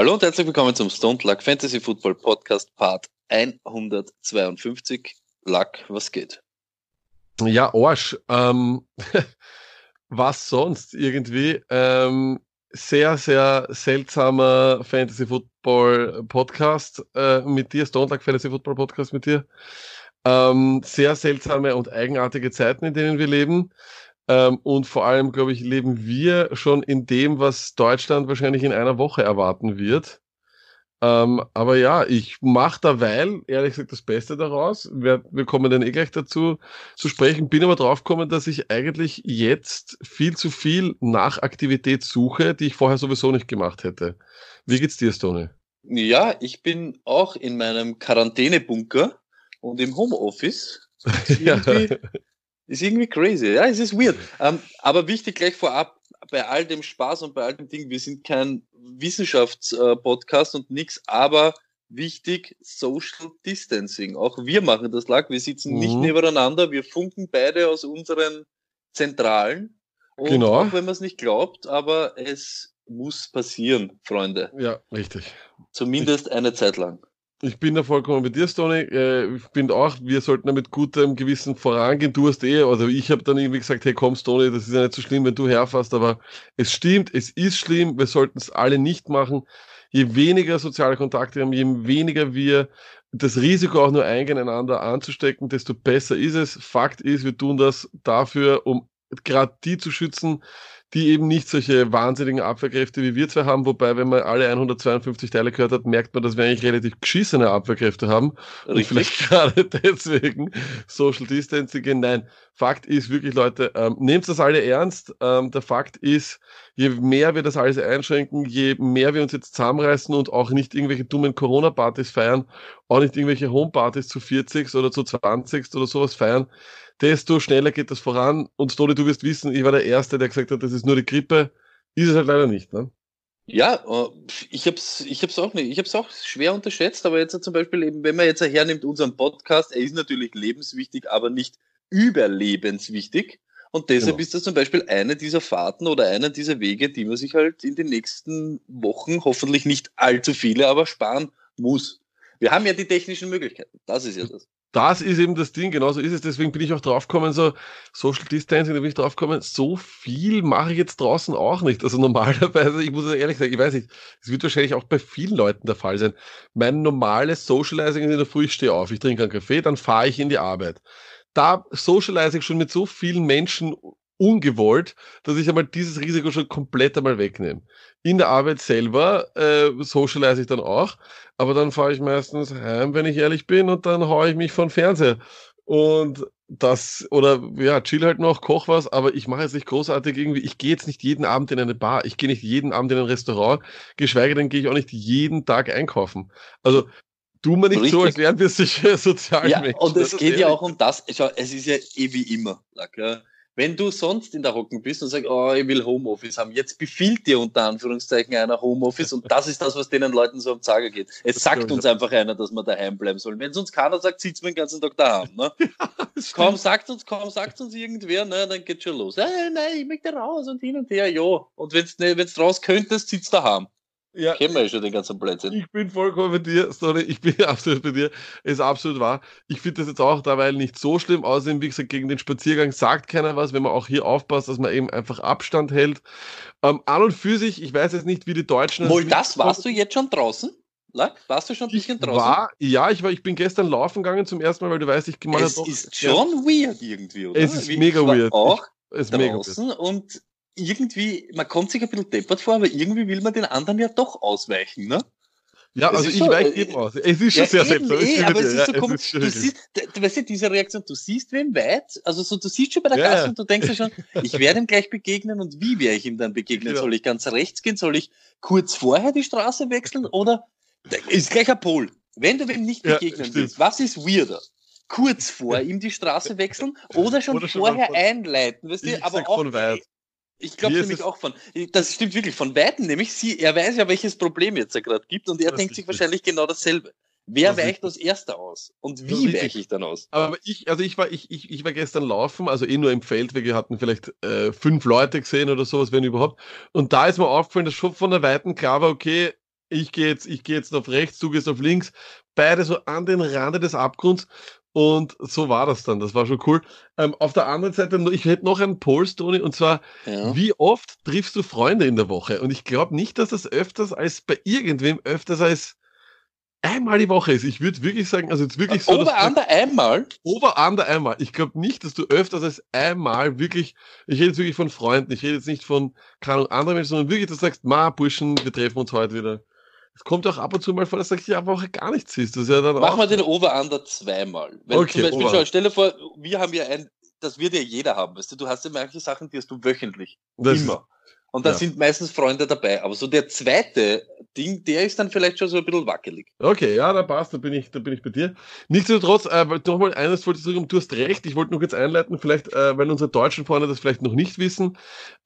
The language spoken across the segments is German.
Hallo und herzlich willkommen zum Stone Luck Fantasy Football Podcast Part 152. Luck, was geht? Ja, Arsch. Ähm, was sonst irgendwie? Ähm, sehr, sehr seltsamer Fantasy Football Podcast äh, mit dir, Stone Luck Fantasy Football Podcast mit dir. Ähm, sehr seltsame und eigenartige Zeiten, in denen wir leben. Ähm, und vor allem, glaube ich, leben wir schon in dem, was Deutschland wahrscheinlich in einer Woche erwarten wird. Ähm, aber ja, ich mache derweil, ehrlich gesagt, das Beste daraus. Wir, wir kommen dann eh gleich dazu zu sprechen. Bin aber drauf gekommen, dass ich eigentlich jetzt viel zu viel Nachaktivität suche, die ich vorher sowieso nicht gemacht hätte. Wie geht's dir, Stone? Ja, ich bin auch in meinem Quarantänebunker und im Homeoffice. ja. Ist irgendwie crazy. Ja, es ist weird. Ähm, aber wichtig gleich vorab, bei all dem Spaß und bei all dem Ding, wir sind kein Wissenschaftspodcast und nichts, aber wichtig, Social Distancing. Auch wir machen das lag. Wir sitzen mhm. nicht nebeneinander, wir funken beide aus unseren Zentralen. Und genau. auch wenn man es nicht glaubt, aber es muss passieren, Freunde. Ja, richtig. Zumindest eine Zeit lang. Ich bin da vollkommen bei dir, Stoney. Äh, ich bin auch, wir sollten da mit gutem Gewissen vorangehen. Du hast eh, also ich habe dann irgendwie gesagt, hey komm, Stoney, das ist ja nicht so schlimm, wenn du herfährst, aber es stimmt, es ist schlimm, wir sollten es alle nicht machen. Je weniger soziale Kontakte haben, je weniger wir das Risiko auch nur eingehen, einander anzustecken, desto besser ist es. Fakt ist, wir tun das dafür, um gerade die zu schützen, die eben nicht solche wahnsinnigen Abwehrkräfte wie wir zwei haben, wobei, wenn man alle 152 Teile gehört hat, merkt man, dass wir eigentlich relativ geschissene Abwehrkräfte haben. Richtig. Und vielleicht gerade deswegen Social Distancing gehen. Nein, Fakt ist wirklich, Leute, ähm, nehmt das alle ernst. Ähm, der Fakt ist, je mehr wir das alles einschränken, je mehr wir uns jetzt zusammenreißen und auch nicht irgendwelche dummen Corona-Partys feiern, auch nicht irgendwelche Home-Partys zu 40 oder zu 20 oder sowas feiern, desto schneller geht das voran. Und Stoli, du wirst wissen, ich war der Erste, der gesagt hat, das ist nur die Grippe. Ist es halt leider nicht, ne? Ja, äh, ich hab's, ich hab's auch nicht, ich hab's auch schwer unterschätzt, aber jetzt zum Beispiel eben, wenn man jetzt hernimmt unseren Podcast, er ist natürlich lebenswichtig, aber nicht überlebenswichtig. Und deshalb genau. ist das zum Beispiel eine dieser Fahrten oder einer dieser Wege, die man sich halt in den nächsten Wochen, hoffentlich nicht allzu viele, aber sparen muss. Wir haben ja die technischen Möglichkeiten. Das ist ja das das ist eben das Ding, genauso ist es. Deswegen bin ich auch draufgekommen, so Social Distancing, da bin ich draufgekommen, so viel mache ich jetzt draußen auch nicht. Also normalerweise, ich muss ehrlich sagen, ich weiß nicht, es wird wahrscheinlich auch bei vielen Leuten der Fall sein. Mein normales Socializing ist in der Früh, ich stehe auf, ich trinke einen Kaffee, dann fahre ich in die Arbeit. Da socialize ich schon mit so vielen Menschen ungewollt, dass ich einmal dieses Risiko schon komplett einmal wegnehme. In der Arbeit selber äh, socialize ich dann auch, aber dann fahre ich meistens heim, wenn ich ehrlich bin, und dann haue ich mich von Fernseher. Und das, oder ja, chill halt noch, koch was, aber ich mache jetzt nicht großartig irgendwie, ich gehe jetzt nicht jeden Abend in eine Bar, ich gehe nicht jeden Abend in ein Restaurant, geschweige denn gehe ich auch nicht jeden Tag einkaufen. Also tu mir nicht Richtig. so, als wären wir sicher sozial Ja, Menschen. und es geht ja auch um das, schau, es ist ja eh wie immer, like, wenn du sonst in der Hocken bist und sagst, oh, ich will Homeoffice haben, jetzt befiehlt dir unter Anführungszeichen einer Homeoffice und das ist das, was den Leuten so am Zager geht. Es das sagt uns einfach einer, dass wir daheim bleiben sollen. Wenn es uns keiner sagt, sitzen wir den ganzen Tag daheim. Ne? Ja, kaum sagt uns, kaum sagt uns irgendwer, ne, dann geht schon los. Hey, nein, ich möchte raus und hin und her, ja. Und wenn du ne, raus könntest, sitzt daheim. Ja, Kennen wir ja schon den ganzen Blödsinn. Ich bin vollkommen bei dir, sorry, ich bin absolut bei dir. Ist absolut wahr. Ich finde das jetzt auch dabei nicht so schlimm. Außerdem, wie gesagt, gegen den Spaziergang sagt keiner was, wenn man auch hier aufpasst, dass man eben einfach Abstand hält. Ähm, an und für sich, ich weiß jetzt nicht, wie die Deutschen. Wohl das, warst du jetzt schon draußen? Warst du schon ein bisschen draußen? War, ja, ich, war, ich bin gestern laufen gegangen zum ersten Mal, weil du weißt, ich gemacht Es doch, ist schon ja, weird irgendwie, oder? Es ist wie, mega weird. Auch ich, draußen mega weird. und irgendwie, man kommt sich ein bisschen deppert vor, aber irgendwie will man den anderen ja doch ausweichen, ne? Ja, also ich so, weiche eben aus. Es ist schon ja, sehr selbstverständlich. Eh, aber es ist so ja, komisch. Du siehst, du weißt ja, diese Reaktion, du siehst wem weit, also so, du siehst schon bei der ja, Gasse und du denkst ja schon, ich werde ihm gleich begegnen und wie werde ich ihm dann begegnen? Soll ich ganz rechts gehen? Soll ich kurz vorher die Straße wechseln? Oder ist gleich ein Pol. Wenn du ihm nicht begegnen willst, was ist weirder? Kurz vor ihm die Straße wechseln oder schon oder vorher schon einleiten, weißt du? Aber auch, von weit. Ich glaube nämlich auch von, das stimmt wirklich, von Weitem nämlich, sie, er weiß ja, welches Problem jetzt er gerade gibt und er das denkt sich wahrscheinlich genau dasselbe. Wer das weicht als erster aus? Und wie weiche ich dann aus? Aber ich, also ich war, ich, ich, ich war gestern laufen, also eh nur im Feld, wir hatten vielleicht äh, fünf Leute gesehen oder sowas, wenn überhaupt. Und da ist mir aufgefallen, dass schon von der Weiten klar war, okay, ich gehe jetzt, ich gehe jetzt auf rechts, du gehst auf links, beide so an den Rande des Abgrunds. Und so war das dann. Das war schon cool. Ähm, auf der anderen Seite, ich hätte noch einen Poll, Tony, und zwar, ja. wie oft triffst du Freunde in der Woche? Und ich glaube nicht, dass das öfters als bei irgendwem öfters als einmal die Woche ist. Ich würde wirklich sagen, also jetzt wirklich so. Over-under einmal? Over-under einmal. Ich glaube nicht, dass du öfters als einmal wirklich, ich rede jetzt wirklich von Freunden, ich rede jetzt nicht von, keine Ahnung, anderen Menschen, sondern wirklich, dass du sagst, ma, Burschen, wir treffen uns heute wieder. Es kommt auch ab und zu mal vor, dass du die Woche gar nichts siehst. Das ist ja dann Mach mal den Over-under zweimal. Wenn okay, zum Beispiel, stell dir vor, wir haben ja ein, das wird ja jeder haben, weißt du, du hast ja manche Sachen, die hast du wöchentlich. Das immer. Und da ja. sind meistens Freunde dabei. Aber so der zweite Ding, der ist dann vielleicht schon so ein bisschen wackelig. Okay, ja, da passt, da bin ich, da bin ich bei dir. Nichtsdestotrotz, äh, nochmal eines wollte ich sagen, du hast recht, ich wollte noch jetzt einleiten, vielleicht, äh, weil unsere deutschen Freunde das vielleicht noch nicht wissen.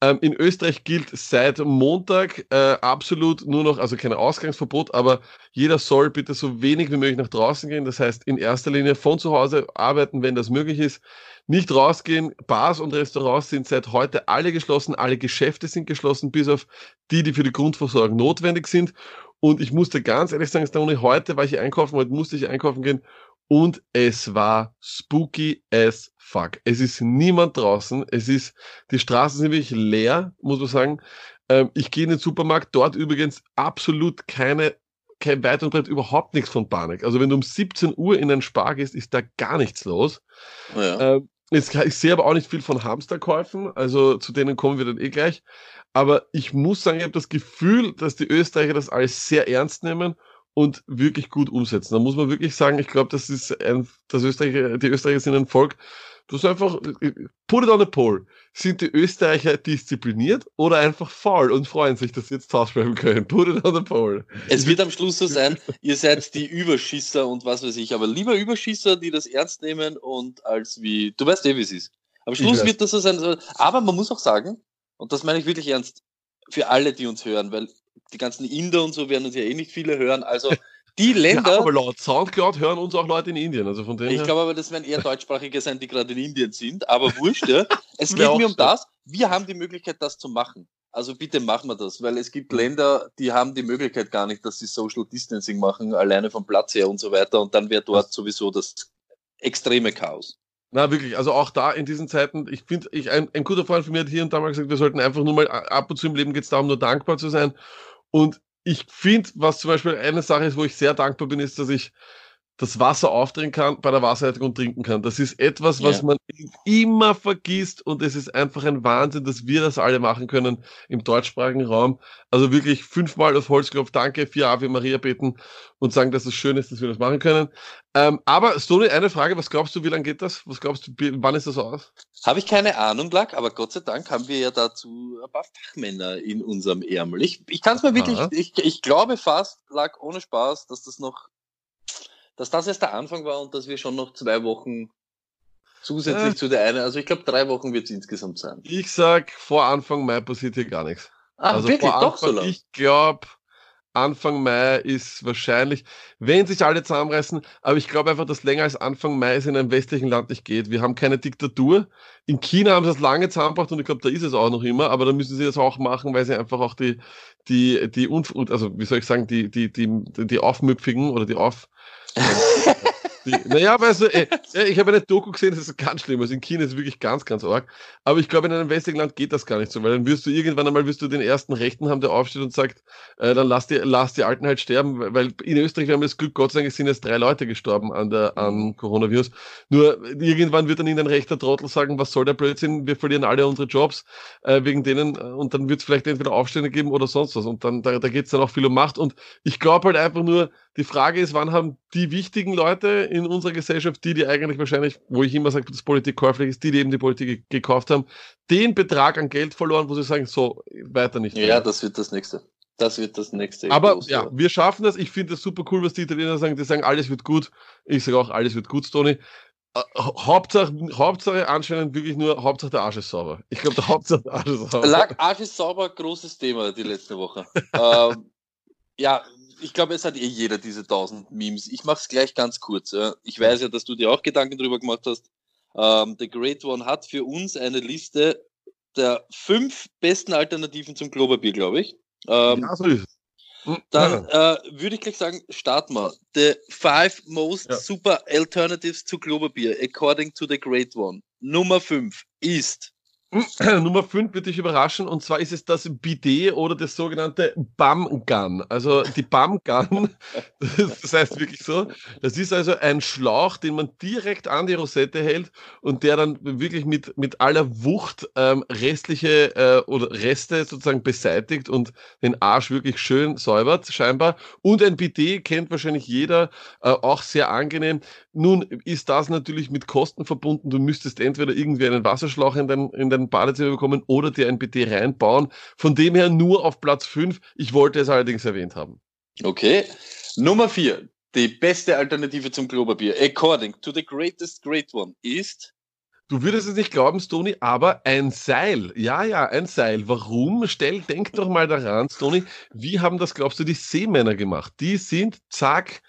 Ähm, in Österreich gilt seit Montag äh, absolut nur noch, also kein Ausgangsverbot, aber jeder soll bitte so wenig wie möglich nach draußen gehen. Das heißt, in erster Linie von zu Hause arbeiten, wenn das möglich ist. Nicht rausgehen. Bars und Restaurants sind seit heute alle geschlossen. Alle Geschäfte sind geschlossen, bis auf die, die für die Grundversorgung notwendig sind. Und ich musste ganz ehrlich sagen, Stone, heute war ich einkaufen, heute musste ich einkaufen gehen und es war spooky as fuck. Es ist niemand draußen. Es ist, die Straßen sind wirklich leer, muss man sagen. Ähm, ich gehe in den Supermarkt, dort übrigens absolut keine kein Weit und Brett überhaupt nichts von Panik. Also wenn du um 17 Uhr in einen Spar gehst, ist da gar nichts los. Ja. Ähm, Jetzt, ich sehe aber auch nicht viel von Hamsterkäufen, also zu denen kommen wir dann eh gleich. Aber ich muss sagen, ich habe das Gefühl, dass die Österreicher das alles sehr ernst nehmen und wirklich gut umsetzen. Da muss man wirklich sagen, ich glaube, das ist ein, das Österreicher, die Österreicher sind ein Volk, Du hast einfach, put it on a poll. Sind die Österreicher diszipliniert oder einfach faul und freuen sich, dass sie jetzt ausschreiben können? Put it on a poll. Es wird am Schluss so sein, ihr seid die Überschießer und was weiß ich, aber lieber Überschießer, die das ernst nehmen und als wie, du weißt eh, wie es ist. Am Schluss wird das so sein. Aber man muss auch sagen, und das meine ich wirklich ernst, für alle, die uns hören, weil die ganzen Inder und so werden uns ja eh nicht viele hören, also die Länder. Ja, aber laut Soundcloud hören uns auch Leute in Indien. Also von ich glaube aber, das werden eher deutschsprachige sein, die gerade in Indien sind. Aber wurscht, ja. Es geht mir um das. Wir haben die Möglichkeit, das zu machen. Also bitte machen wir das, weil es gibt Länder, die haben die Möglichkeit gar nicht, dass sie Social Distancing machen, alleine vom Platz her und so weiter. Und dann wäre dort sowieso das extreme Chaos. Na, wirklich, also auch da in diesen Zeiten, ich finde, ich, ein, ein guter Freund von mir hat hier und da mal gesagt, wir sollten einfach nur mal ab und zu im Leben geht es darum, nur dankbar zu sein. Und ich finde, was zum Beispiel eine Sache ist, wo ich sehr dankbar bin, ist, dass ich das Wasser aufdrehen kann, bei der Wasserleitung und trinken kann. Das ist etwas, was ja. man immer vergisst und es ist einfach ein Wahnsinn, dass wir das alle machen können im deutschsprachigen Raum. Also wirklich fünfmal auf Holzklopf, danke, vier Ave Maria beten und sagen, dass es schön ist, dass wir das machen können. Ähm, aber Stony, eine Frage, was glaubst du, wie lange geht das? Was glaubst du, wann ist das aus? Habe ich keine Ahnung, Lack, aber Gott sei Dank haben wir ja dazu ein paar Fachmänner in unserem Ärmel. Ich, ich kann es mir wirklich, ich, ich glaube fast, Lack, ohne Spaß, dass das noch dass das erst der Anfang war und dass wir schon noch zwei Wochen zusätzlich ja. zu der einen, also ich glaube drei Wochen wird es insgesamt sein. Ich sag, vor Anfang Mai passiert hier gar nichts. Ach, also wirklich? Vor Anfang, Doch so lang? Ich glaube, Anfang Mai ist wahrscheinlich, wenn sich alle zusammenreißen, aber ich glaube einfach, dass länger als Anfang Mai es in einem westlichen Land nicht geht. Wir haben keine Diktatur. In China haben sie das lange zusammengebracht und ich glaube, da ist es auch noch immer, aber da müssen sie das auch machen, weil sie einfach auch die, die, die, also wie soll ich sagen, die, die, die, die Aufmüpfigen oder die Auf, naja, weißt du, ey, ich habe eine Doku gesehen, das ist ganz schlimm. Also in China ist es wirklich ganz, ganz arg. Aber ich glaube, in einem westlichen Land geht das gar nicht so, weil dann wirst du irgendwann einmal wirst du den ersten Rechten haben, der aufsteht und sagt, äh, dann lass die, lass die Alten halt sterben, weil in Österreich, wir haben das Glück, Gott sei Dank, es sind jetzt drei Leute gestorben an der, an mhm. Coronavirus. Nur irgendwann wird dann irgendein rechter Trottel sagen, was soll der Blödsinn, wir verlieren alle unsere Jobs, äh, wegen denen, äh, und dann wird es vielleicht entweder Aufstände geben oder sonst was. Und dann, da, da geht es dann auch viel um Macht. Und ich glaube halt einfach nur, die Frage ist, wann haben die wichtigen Leute in unserer Gesellschaft, die, die eigentlich wahrscheinlich, wo ich immer sage, dass Politik käuflich ist, die, die eben die Politik gekauft haben, den Betrag an Geld verloren, wo sie sagen, so, weiter nicht. Mehr. Ja, das wird das nächste. Das wird das nächste. Aber ja, wir schaffen das. Ich finde das super cool, was die Italiener sagen. Die sagen, alles wird gut. Ich sage auch, alles wird gut, Tony. Äh, Hauptsache, Hauptsache anscheinend wirklich nur, Hauptsache der Arsch ist sauber. Ich glaube, der Hauptsache der Arsch ist sauber. Lag Arsch ist sauber, großes Thema die letzte Woche. ähm, ja, ich glaube, es hat eh jeder diese 1000 Memes. Ich mache es gleich ganz kurz. Ich weiß ja, dass du dir auch Gedanken darüber gemacht hast. Ähm, The Great One hat für uns eine Liste der fünf besten Alternativen zum Klopapier, glaube ich. Ähm, ja, so ist es. Dann äh, würde ich gleich sagen, starten wir. The five most ja. super alternatives to Klopapier, according to the great one. Nummer 5 ist Nummer 5 wird dich überraschen und zwar ist es das Bidet oder das sogenannte Bum Gun. Also die Bum Gun, das heißt wirklich so, das ist also ein Schlauch, den man direkt an die Rosette hält und der dann wirklich mit, mit aller Wucht ähm, restliche äh, oder Reste sozusagen beseitigt und den Arsch wirklich schön säubert, scheinbar. Und ein Bidet kennt wahrscheinlich jeder, äh, auch sehr angenehm. Nun ist das natürlich mit Kosten verbunden. Du müsstest entweder irgendwie einen Wasserschlauch in dein, in dein ein Badezimmer bekommen oder dir ein BD reinbauen. Von dem her nur auf Platz 5. Ich wollte es allerdings erwähnt haben. Okay. Nummer 4. Die beste Alternative zum Klopapier, according to the greatest great one, ist Du würdest es nicht glauben, Stony, aber ein Seil. Ja, ja, ein Seil. Warum? Stell, denk doch mal daran, Stony. Wie haben das, glaubst du, die Seemänner gemacht? Die sind, zack,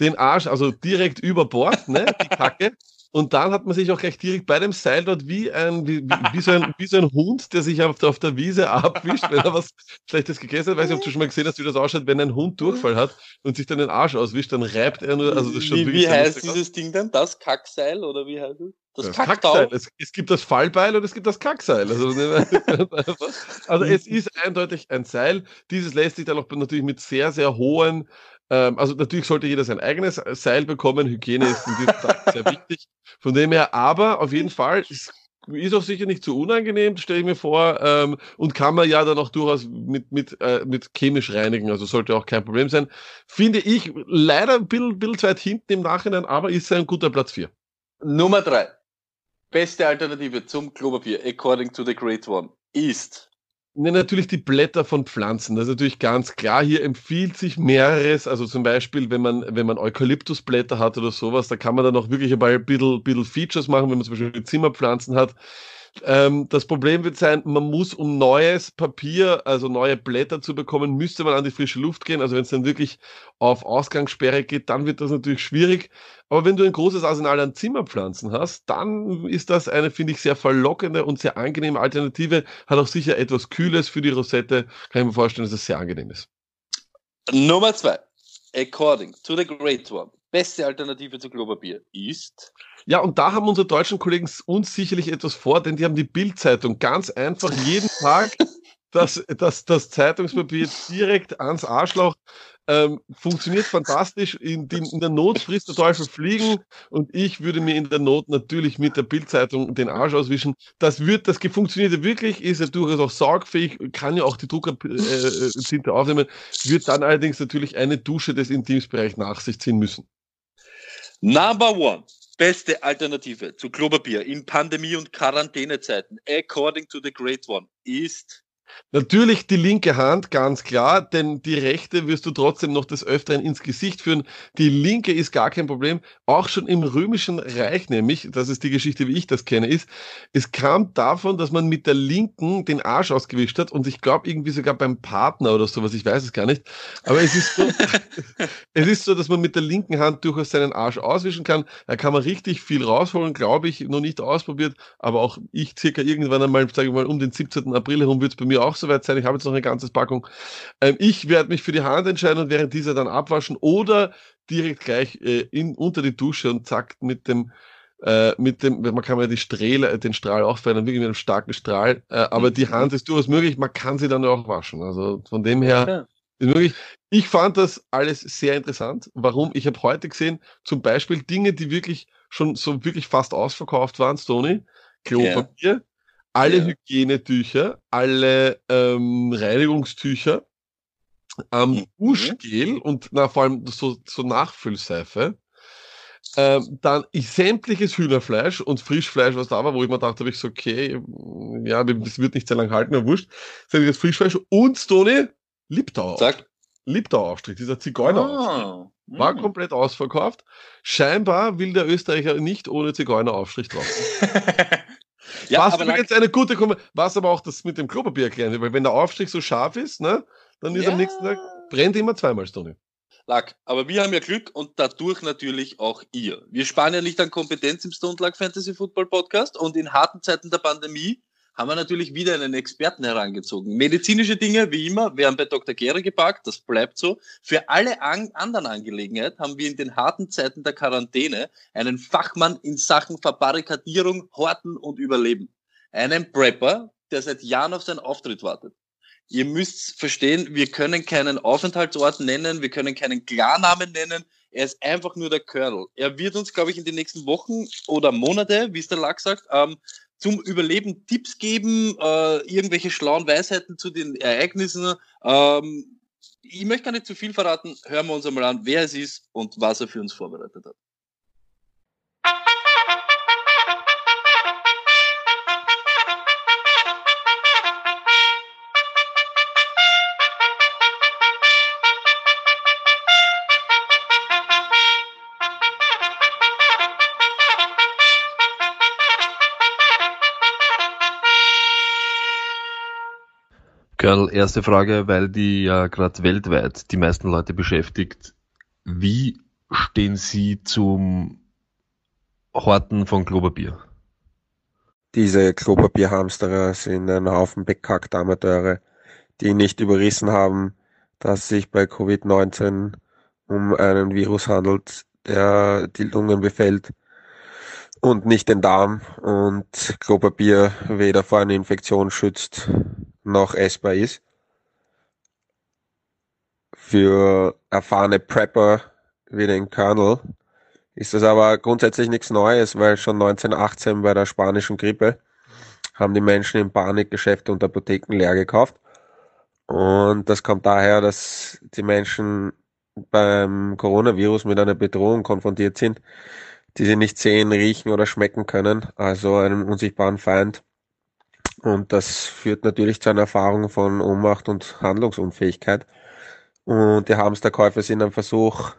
den Arsch, also direkt über Bord, ne, die Kacke. Und dann hat man sich auch gleich direkt bei dem Seil dort wie ein, wie, wie, so, ein, wie so ein Hund, der sich auf der, auf der Wiese abwischt, wenn er was Schlechtes gegessen hat. Weiß nicht, ob du schon mal gesehen hast, wie das ausschaut, wenn ein Hund Durchfall hat und sich dann den Arsch auswischt, dann reibt er nur, also das ist schon Wie, wie heißt dieses aus. Ding denn? Das Kackseil oder wie heißt es? Das, das Kackseil. Es, es, gibt das Fallbeil und es gibt das Kackseil. Also, also es ist eindeutig ein Seil. Dieses lässt sich dann auch natürlich mit sehr, sehr hohen ähm, also natürlich sollte jeder sein eigenes Seil bekommen. Hygiene ist in diesem Tag sehr wichtig. Von dem her, aber auf jeden Fall ist, ist auch sicher nicht zu unangenehm, stelle ich mir vor, ähm, und kann man ja dann auch durchaus mit, mit, äh, mit chemisch reinigen, also sollte auch kein Problem sein. Finde ich leider ein bisschen, bisschen weit hinten im Nachhinein, aber ist ein guter Platz 4. Nummer 3. Beste Alternative zum Klopapier, according to the great one, ist Ne, natürlich die Blätter von Pflanzen. Das ist natürlich ganz klar. Hier empfiehlt sich mehreres. Also zum Beispiel, wenn man, wenn man Eukalyptusblätter hat oder sowas, da kann man dann auch wirklich ein bisschen, bisschen Features machen, wenn man zum Beispiel Zimmerpflanzen hat. Ähm, das Problem wird sein, man muss um neues Papier, also neue Blätter zu bekommen, müsste man an die frische Luft gehen. Also wenn es dann wirklich auf Ausgangssperre geht, dann wird das natürlich schwierig. Aber wenn du ein großes Arsenal an Zimmerpflanzen hast, dann ist das eine, finde ich, sehr verlockende und sehr angenehme Alternative. Hat auch sicher etwas Kühles für die Rosette. Kann ich mir vorstellen, dass es sehr angenehm ist. Nummer zwei. According to the Great One. Beste Alternative zu Klopapier ist ja, und da haben unsere deutschen Kollegen uns sicherlich etwas vor, denn die haben die Bildzeitung ganz einfach jeden Tag das, das, das Zeitungspapier direkt ans Arschloch. Ähm, funktioniert fantastisch. In, die, in der Not frisst der Teufel fliegen und ich würde mir in der Not natürlich mit der Bildzeitung den Arsch auswischen. Das wird, das funktioniert ja wirklich, ist ja durchaus auch saugfähig, kann ja auch die Druckertinte äh, aufnehmen, wird dann allerdings natürlich eine Dusche des Intimsbereichs nach sich ziehen müssen. Number one beste Alternative zu Klopapier in Pandemie- und Quarantänezeiten, according to the great one, ist Natürlich die linke Hand, ganz klar, denn die rechte wirst du trotzdem noch des Öfteren ins Gesicht führen. Die linke ist gar kein Problem. Auch schon im römischen Reich nämlich, das ist die Geschichte, wie ich das kenne, ist, es kam davon, dass man mit der linken den Arsch ausgewischt hat und ich glaube irgendwie sogar beim Partner oder sowas, ich weiß es gar nicht. Aber es ist so, es ist so, dass man mit der linken Hand durchaus seinen Arsch auswischen kann. Da kann man richtig viel rausholen, glaube ich, noch nicht ausprobiert, aber auch ich circa irgendwann einmal, sage ich mal, um den 17. April herum wird es bei mir auch soweit sein. Ich habe jetzt noch eine ganze Packung. Ähm, ich werde mich für die Hand entscheiden und während dieser dann abwaschen oder direkt gleich äh, in, unter die Dusche und zack mit dem äh, mit dem, man kann ja die Strahl, den Strahl auch verändern, wirklich mit einem starken Strahl, äh, aber die mhm. Hand ist durchaus möglich, man kann sie dann auch waschen. Also von dem her ja. ist möglich. Ich fand das alles sehr interessant. Warum? Ich habe heute gesehen, zum Beispiel Dinge, die wirklich schon so wirklich fast ausverkauft waren, Stony, Klopapier, ja alle ja. Hygienetücher, alle ähm, Reinigungstücher, ähm. Duschgel und na, vor allem so, so Nachfüllseife. Ähm, dann ich, sämtliches Hühnerfleisch und Frischfleisch, was da war, wo ich mir dachte, habe ich so, okay, ja, das wird nicht sehr lang halten, aber wurscht. Sämtliches Frischfleisch und Stone Liptau. Sag. Liptau-Aufstrich, dieser Zigeuner-Aufstrich. Ah, war mhm. komplett ausverkauft. Scheinbar will der Österreicher nicht ohne Zigeuner-Aufstrich drauf. Ja, was übrigens eine gute Kom was aber auch das mit dem Klopapier erklären, weil wenn der Aufstrich so scharf ist, ne, dann ist ja. am nächsten Tag brennt immer zweimal Stunde. Lack. Aber wir haben ja Glück und dadurch natürlich auch ihr. Wir sparen ja nicht an Kompetenz im Stone Luck Fantasy Football Podcast und in harten Zeiten der Pandemie haben wir natürlich wieder einen Experten herangezogen. Medizinische Dinge, wie immer, werden bei Dr. Gere geparkt, das bleibt so. Für alle an anderen Angelegenheiten haben wir in den harten Zeiten der Quarantäne einen Fachmann in Sachen Verbarrikadierung, Horten und Überleben. Einen Prepper, der seit Jahren auf seinen Auftritt wartet. Ihr müsst verstehen, wir können keinen Aufenthaltsort nennen, wir können keinen Klarnamen nennen. Er ist einfach nur der Colonel. Er wird uns, glaube ich, in den nächsten Wochen oder Monate, wie es der Lack sagt, ähm, zum Überleben Tipps geben, äh, irgendwelche schlauen Weisheiten zu den Ereignissen. Ähm, ich möchte gar nicht zu viel verraten. Hören wir uns einmal an, wer es ist und was er für uns vorbereitet hat. Girl, erste Frage, weil die ja gerade weltweit die meisten Leute beschäftigt. Wie stehen Sie zum Horten von Klopapier? Diese Klopapierhamsterer sind ein Haufen bekackte Amateure, die nicht überrissen haben, dass es sich bei Covid-19 um einen Virus handelt, der die Lungen befällt und nicht den Darm und Klopapier weder vor einer Infektion schützt noch essbar ist. Für erfahrene Prepper wie den Colonel ist das aber grundsätzlich nichts Neues, weil schon 1918 bei der spanischen Grippe haben die Menschen in Panik Geschäfte und Apotheken leer gekauft. Und das kommt daher, dass die Menschen beim Coronavirus mit einer Bedrohung konfrontiert sind, die sie nicht sehen, riechen oder schmecken können, also einem unsichtbaren Feind, und das führt natürlich zu einer Erfahrung von Ohnmacht und Handlungsunfähigkeit. Und die Hamsterkäufe sind ein Versuch,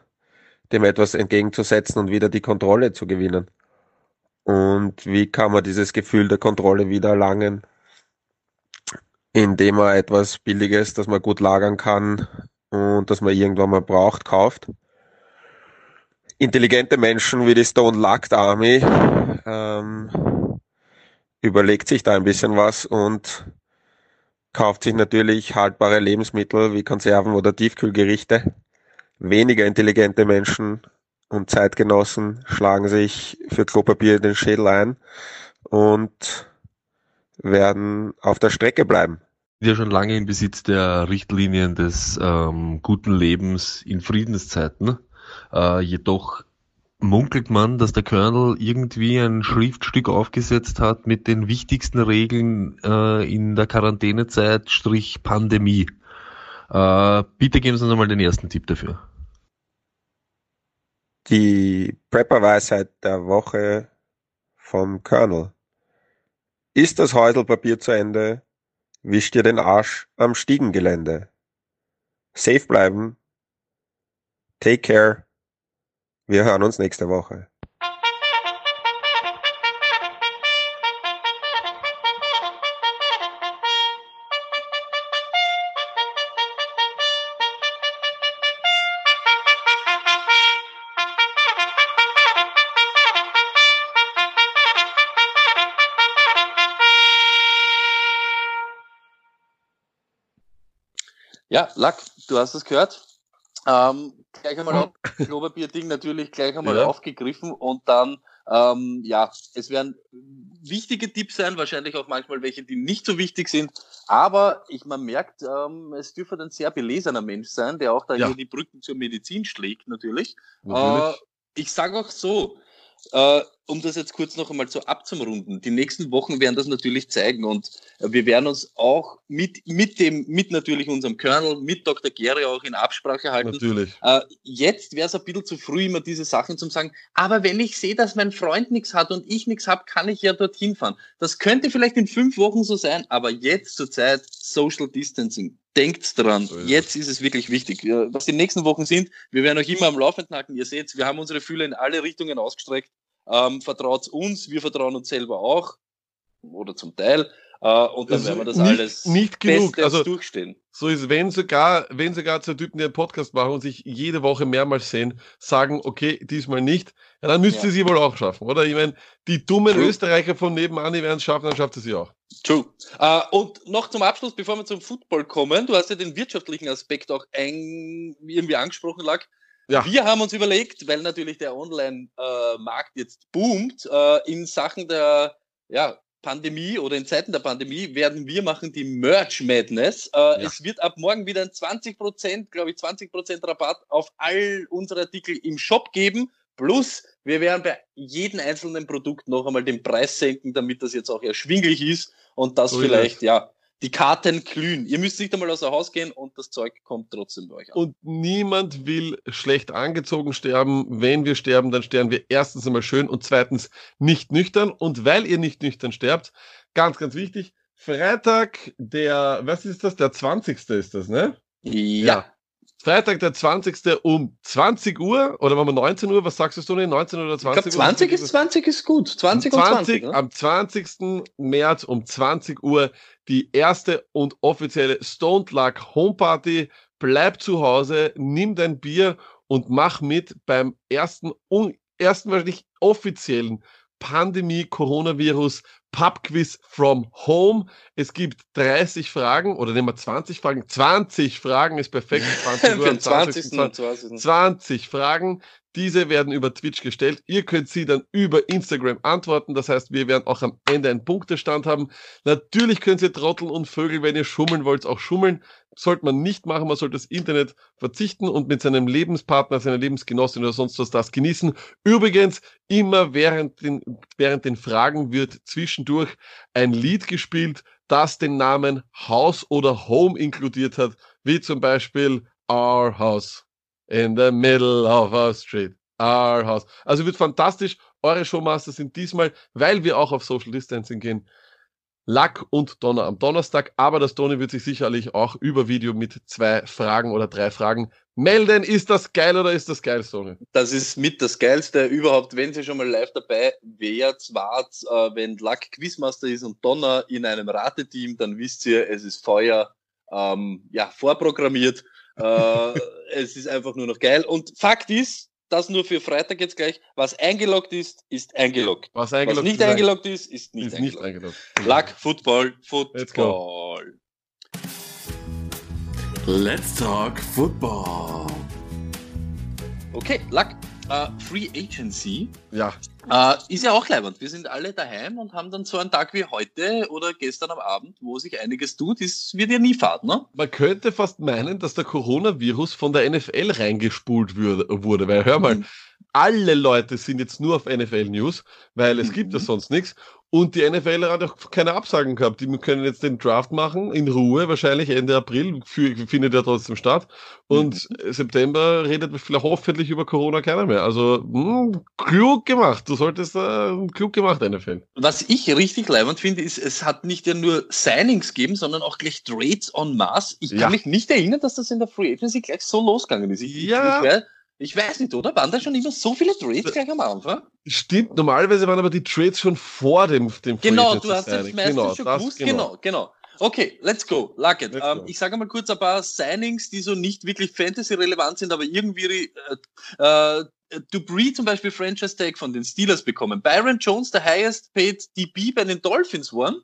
dem etwas entgegenzusetzen und wieder die Kontrolle zu gewinnen. Und wie kann man dieses Gefühl der Kontrolle wieder erlangen? Indem man etwas Billiges, das man gut lagern kann und das man irgendwann mal braucht, kauft. Intelligente Menschen wie die Stone Lucked Army ähm, überlegt sich da ein bisschen was und kauft sich natürlich haltbare Lebensmittel wie Konserven oder Tiefkühlgerichte. Weniger intelligente Menschen und Zeitgenossen schlagen sich für Klopapier den Schädel ein und werden auf der Strecke bleiben. Wir schon lange im Besitz der Richtlinien des ähm, guten Lebens in Friedenszeiten. Äh, jedoch munkelt man, dass der Colonel irgendwie ein Schriftstück aufgesetzt hat mit den wichtigsten Regeln äh, in der Quarantänezeit, Strich Pandemie. Äh, bitte geben Sie uns einmal den ersten Tipp dafür. Die Prepper-Weisheit der Woche vom Colonel. Ist das Häuselpapier zu Ende, wisch dir den Arsch am Stiegengelände. Safe bleiben. Take care. Wir hören uns nächste Woche. Ja, Lack, du hast es gehört. Ähm, gleich einmal Klopapier-Ding natürlich gleich einmal ja. aufgegriffen und dann, ähm, ja, es werden wichtige Tipps sein, wahrscheinlich auch manchmal welche, die nicht so wichtig sind, aber ich, man merkt, ähm, es dürfte ein sehr belesener Mensch sein, der auch da ja. hier die Brücken zur Medizin schlägt, natürlich. natürlich. Äh, ich sage auch so, äh, um das jetzt kurz noch einmal so abzumrunden, die nächsten Wochen werden das natürlich zeigen und wir werden uns auch mit, mit dem, mit natürlich unserem Colonel, mit Dr. Gere auch in Absprache halten. Natürlich. Äh, jetzt wäre es ein bisschen zu früh, immer diese Sachen zu sagen, aber wenn ich sehe, dass mein Freund nichts hat und ich nichts habe, kann ich ja dorthin fahren. Das könnte vielleicht in fünf Wochen so sein, aber jetzt zur Zeit Social Distancing. Denkt dran, so ist jetzt ist es wirklich wichtig. Was die nächsten Wochen sind, wir werden euch immer am Laufenden halten. Ihr seht, wir haben unsere Fühler in alle Richtungen ausgestreckt. Ähm, vertraut uns, wir vertrauen uns selber auch. Oder zum Teil. Äh, und dann also werden wir das nicht, alles nicht genug. Also, durchstehen. so ist, wenn sogar, wenn sogar zwei Typen, die einen Podcast machen und sich jede Woche mehrmals sehen, sagen, okay, diesmal nicht, ja, dann müsst ja. sie wohl auch schaffen, oder? Ich meine, die dummen True. Österreicher von nebenan, die werden es schaffen, dann schafft sie auch. True. Uh, und noch zum Abschluss, bevor wir zum Football kommen, du hast ja den wirtschaftlichen Aspekt auch ein, irgendwie angesprochen, lag. Ja. Wir haben uns überlegt, weil natürlich der Online-Markt jetzt boomt, äh, in Sachen der ja, Pandemie oder in Zeiten der Pandemie werden wir machen die Merch Madness. Äh, ja. Es wird ab morgen wieder ein 20 Prozent, glaube ich, 20 Prozent Rabatt auf all unsere Artikel im Shop geben. Plus, wir werden bei jedem einzelnen Produkt noch einmal den Preis senken, damit das jetzt auch erschwinglich ist und das oh, vielleicht, ja, die Karten glühen. Ihr müsst nicht einmal aus dem Haus gehen und das Zeug kommt trotzdem bei euch an. Und niemand will schlecht angezogen sterben. Wenn wir sterben, dann sterben wir erstens einmal schön und zweitens nicht nüchtern. Und weil ihr nicht nüchtern sterbt, ganz, ganz wichtig, Freitag, der, was ist das? Der 20. ist das, ne? Ja. ja. Freitag, der 20. um 20 Uhr oder waren wir 19 Uhr? Was sagst du, Tony? 19 oder 20 ich glaub, 20 Uhr? ist 20 ist gut. 20 und 20. Ne? Am 20. März um 20 Uhr die erste und offizielle Stone Luck Home Party. Bleib zu Hause, nimm dein Bier und mach mit beim ersten, ersten wahrscheinlich offiziellen Pandemie, Coronavirus, Pubquiz from Home. Es gibt 30 Fragen oder nehmen wir 20 Fragen. 20 Fragen ist perfekt. 20, Uhr 20, 20, 20 Fragen. Diese werden über Twitch gestellt. Ihr könnt sie dann über Instagram antworten. Das heißt, wir werden auch am Ende einen Punktestand haben. Natürlich könnt ihr Trottel und Vögel, wenn ihr schummeln wollt, auch schummeln. Sollte man nicht machen. Man sollte das Internet verzichten und mit seinem Lebenspartner, seiner Lebensgenossin oder sonst was das genießen. Übrigens, immer während den, während den Fragen wird zwischendurch ein Lied gespielt, das den Namen House oder Home inkludiert hat. Wie zum Beispiel Our House in the middle of our street. Our house. Also wird fantastisch. Eure Showmaster sind diesmal, weil wir auch auf Social Distancing gehen, Lack und Donner am Donnerstag. Aber das Tony wird sich sicherlich auch über Video mit zwei Fragen oder drei Fragen melden. Ist das geil oder ist das geil, Tony? Das ist mit das Geilste überhaupt, wenn Sie schon mal live dabei wärt, wart, äh, wenn Lack Quizmaster ist und Donner in einem Rateteam, dann wisst ihr, es ist Feuer ähm, ja, vorprogrammiert äh, es ist einfach nur noch geil. Und Fakt ist, das nur für Freitag jetzt gleich. Was eingeloggt ist, ist eingeloggt. Was, eingeloggt was nicht ist eingeloggt ist, ist nicht ist eingeloggt. Nicht eingeloggt. Luck, Football, Football. Let's talk Football. Okay, Luck. Uh, Free Agency. Ja. Uh, ist ja auch leibend. Wir sind alle daheim und haben dann so einen Tag wie heute oder gestern am Abend, wo sich einiges tut. Das wird ja nie Fahrt, ne? Man könnte fast meinen, dass der Coronavirus von der NFL reingespult wurde, weil hör mal, mhm. Alle Leute sind jetzt nur auf NFL News, weil es mhm. gibt ja sonst nichts. Und die NFL hat auch keine Absagen gehabt. Die können jetzt den Draft machen, in Ruhe, wahrscheinlich Ende April, für, findet ja trotzdem statt. Und mhm. September redet vielleicht hoffentlich über Corona keiner mehr. Also, mh, hm, klug gemacht. Du solltest äh, klug gemacht, NFL. Was ich richtig leibend finde, ist, es hat nicht ja nur Signings gegeben, sondern auch gleich Trades en masse. Ich kann ja. mich nicht erinnern, dass das in der Free Agency gleich so losgegangen ist. Ich, ja. Ich, ich weiß nicht, oder? Waren da schon immer so viele Trades gleich am Anfang? Stimmt, normalerweise waren aber die Trades schon vor dem, dem Genau, du hast es meistens genau, schon gewusst. Genau. genau, genau. Okay, let's go. Luck it. Ähm, ich sage mal kurz ein paar Signings, die so nicht wirklich Fantasy-relevant sind, aber irgendwie äh, äh, Dupree zum Beispiel Franchise Tag von den Steelers bekommen. Byron Jones, der highest paid DB bei den Dolphins waren.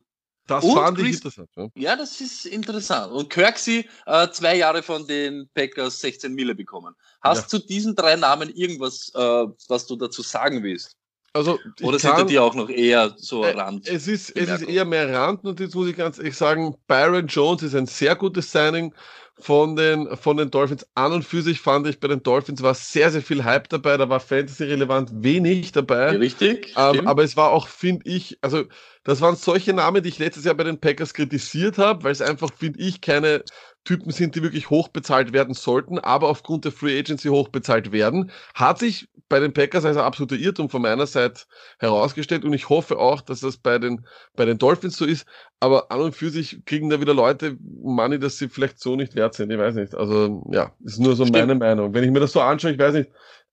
Das und fand Chris, ich interessant. Ja. ja. das ist interessant. Und Kirksey äh, zwei Jahre von den Packers 16 Mille bekommen. Hast ja. zu diesen drei Namen irgendwas, äh, was du dazu sagen willst? Also, Oder sind die auch noch eher so äh, Rand? Es ist, es ist eher mehr Rand und jetzt muss ich ganz ehrlich sagen, Byron Jones ist ein sehr gutes Signing von den, von den Dolphins. An und für sich fand ich bei den Dolphins war sehr, sehr viel Hype dabei, da war Fantasy-relevant wenig dabei. Richtig. Ähm, aber es war auch, finde ich, also das waren solche Namen, die ich letztes Jahr bei den Packers kritisiert habe, weil es einfach, finde ich, keine Typen sind, die wirklich hochbezahlt werden sollten, aber aufgrund der Free Agency hochbezahlt werden. Hat sich bei den Packers als absoluter Irrtum von meiner Seite herausgestellt und ich hoffe auch, dass das bei den, bei den Dolphins so ist. Aber an und für sich kriegen da wieder Leute Money, dass sie vielleicht so nicht wert sind. Ich weiß nicht. Also, ja, ist nur so Stimmt. meine Meinung. Wenn ich mir das so anschaue, ich weiß nicht,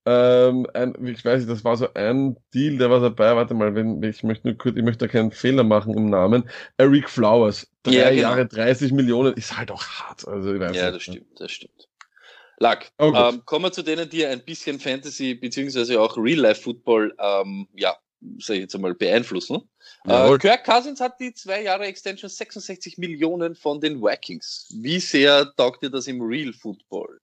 Ähm, ein, ich weiß nicht, das war so ein Deal, der war dabei. Warte mal, wenn ich möchte nur kurz, ich möchte da keinen Fehler machen im Namen. Eric Flowers, drei Ja, genau. Jahre, 30 Millionen, ist halt auch hart. Also ich weiß Ja, nicht. das stimmt, das stimmt. Lack. Oh, ähm, kommen wir zu denen, die ein bisschen Fantasy beziehungsweise auch Real-Life-Football, ähm, ja, sag ich jetzt einmal, beeinflussen. Äh. Kirk Cousins hat die zwei Jahre Extension 66 Millionen von den Vikings. Wie sehr taugt dir das im Real-Football?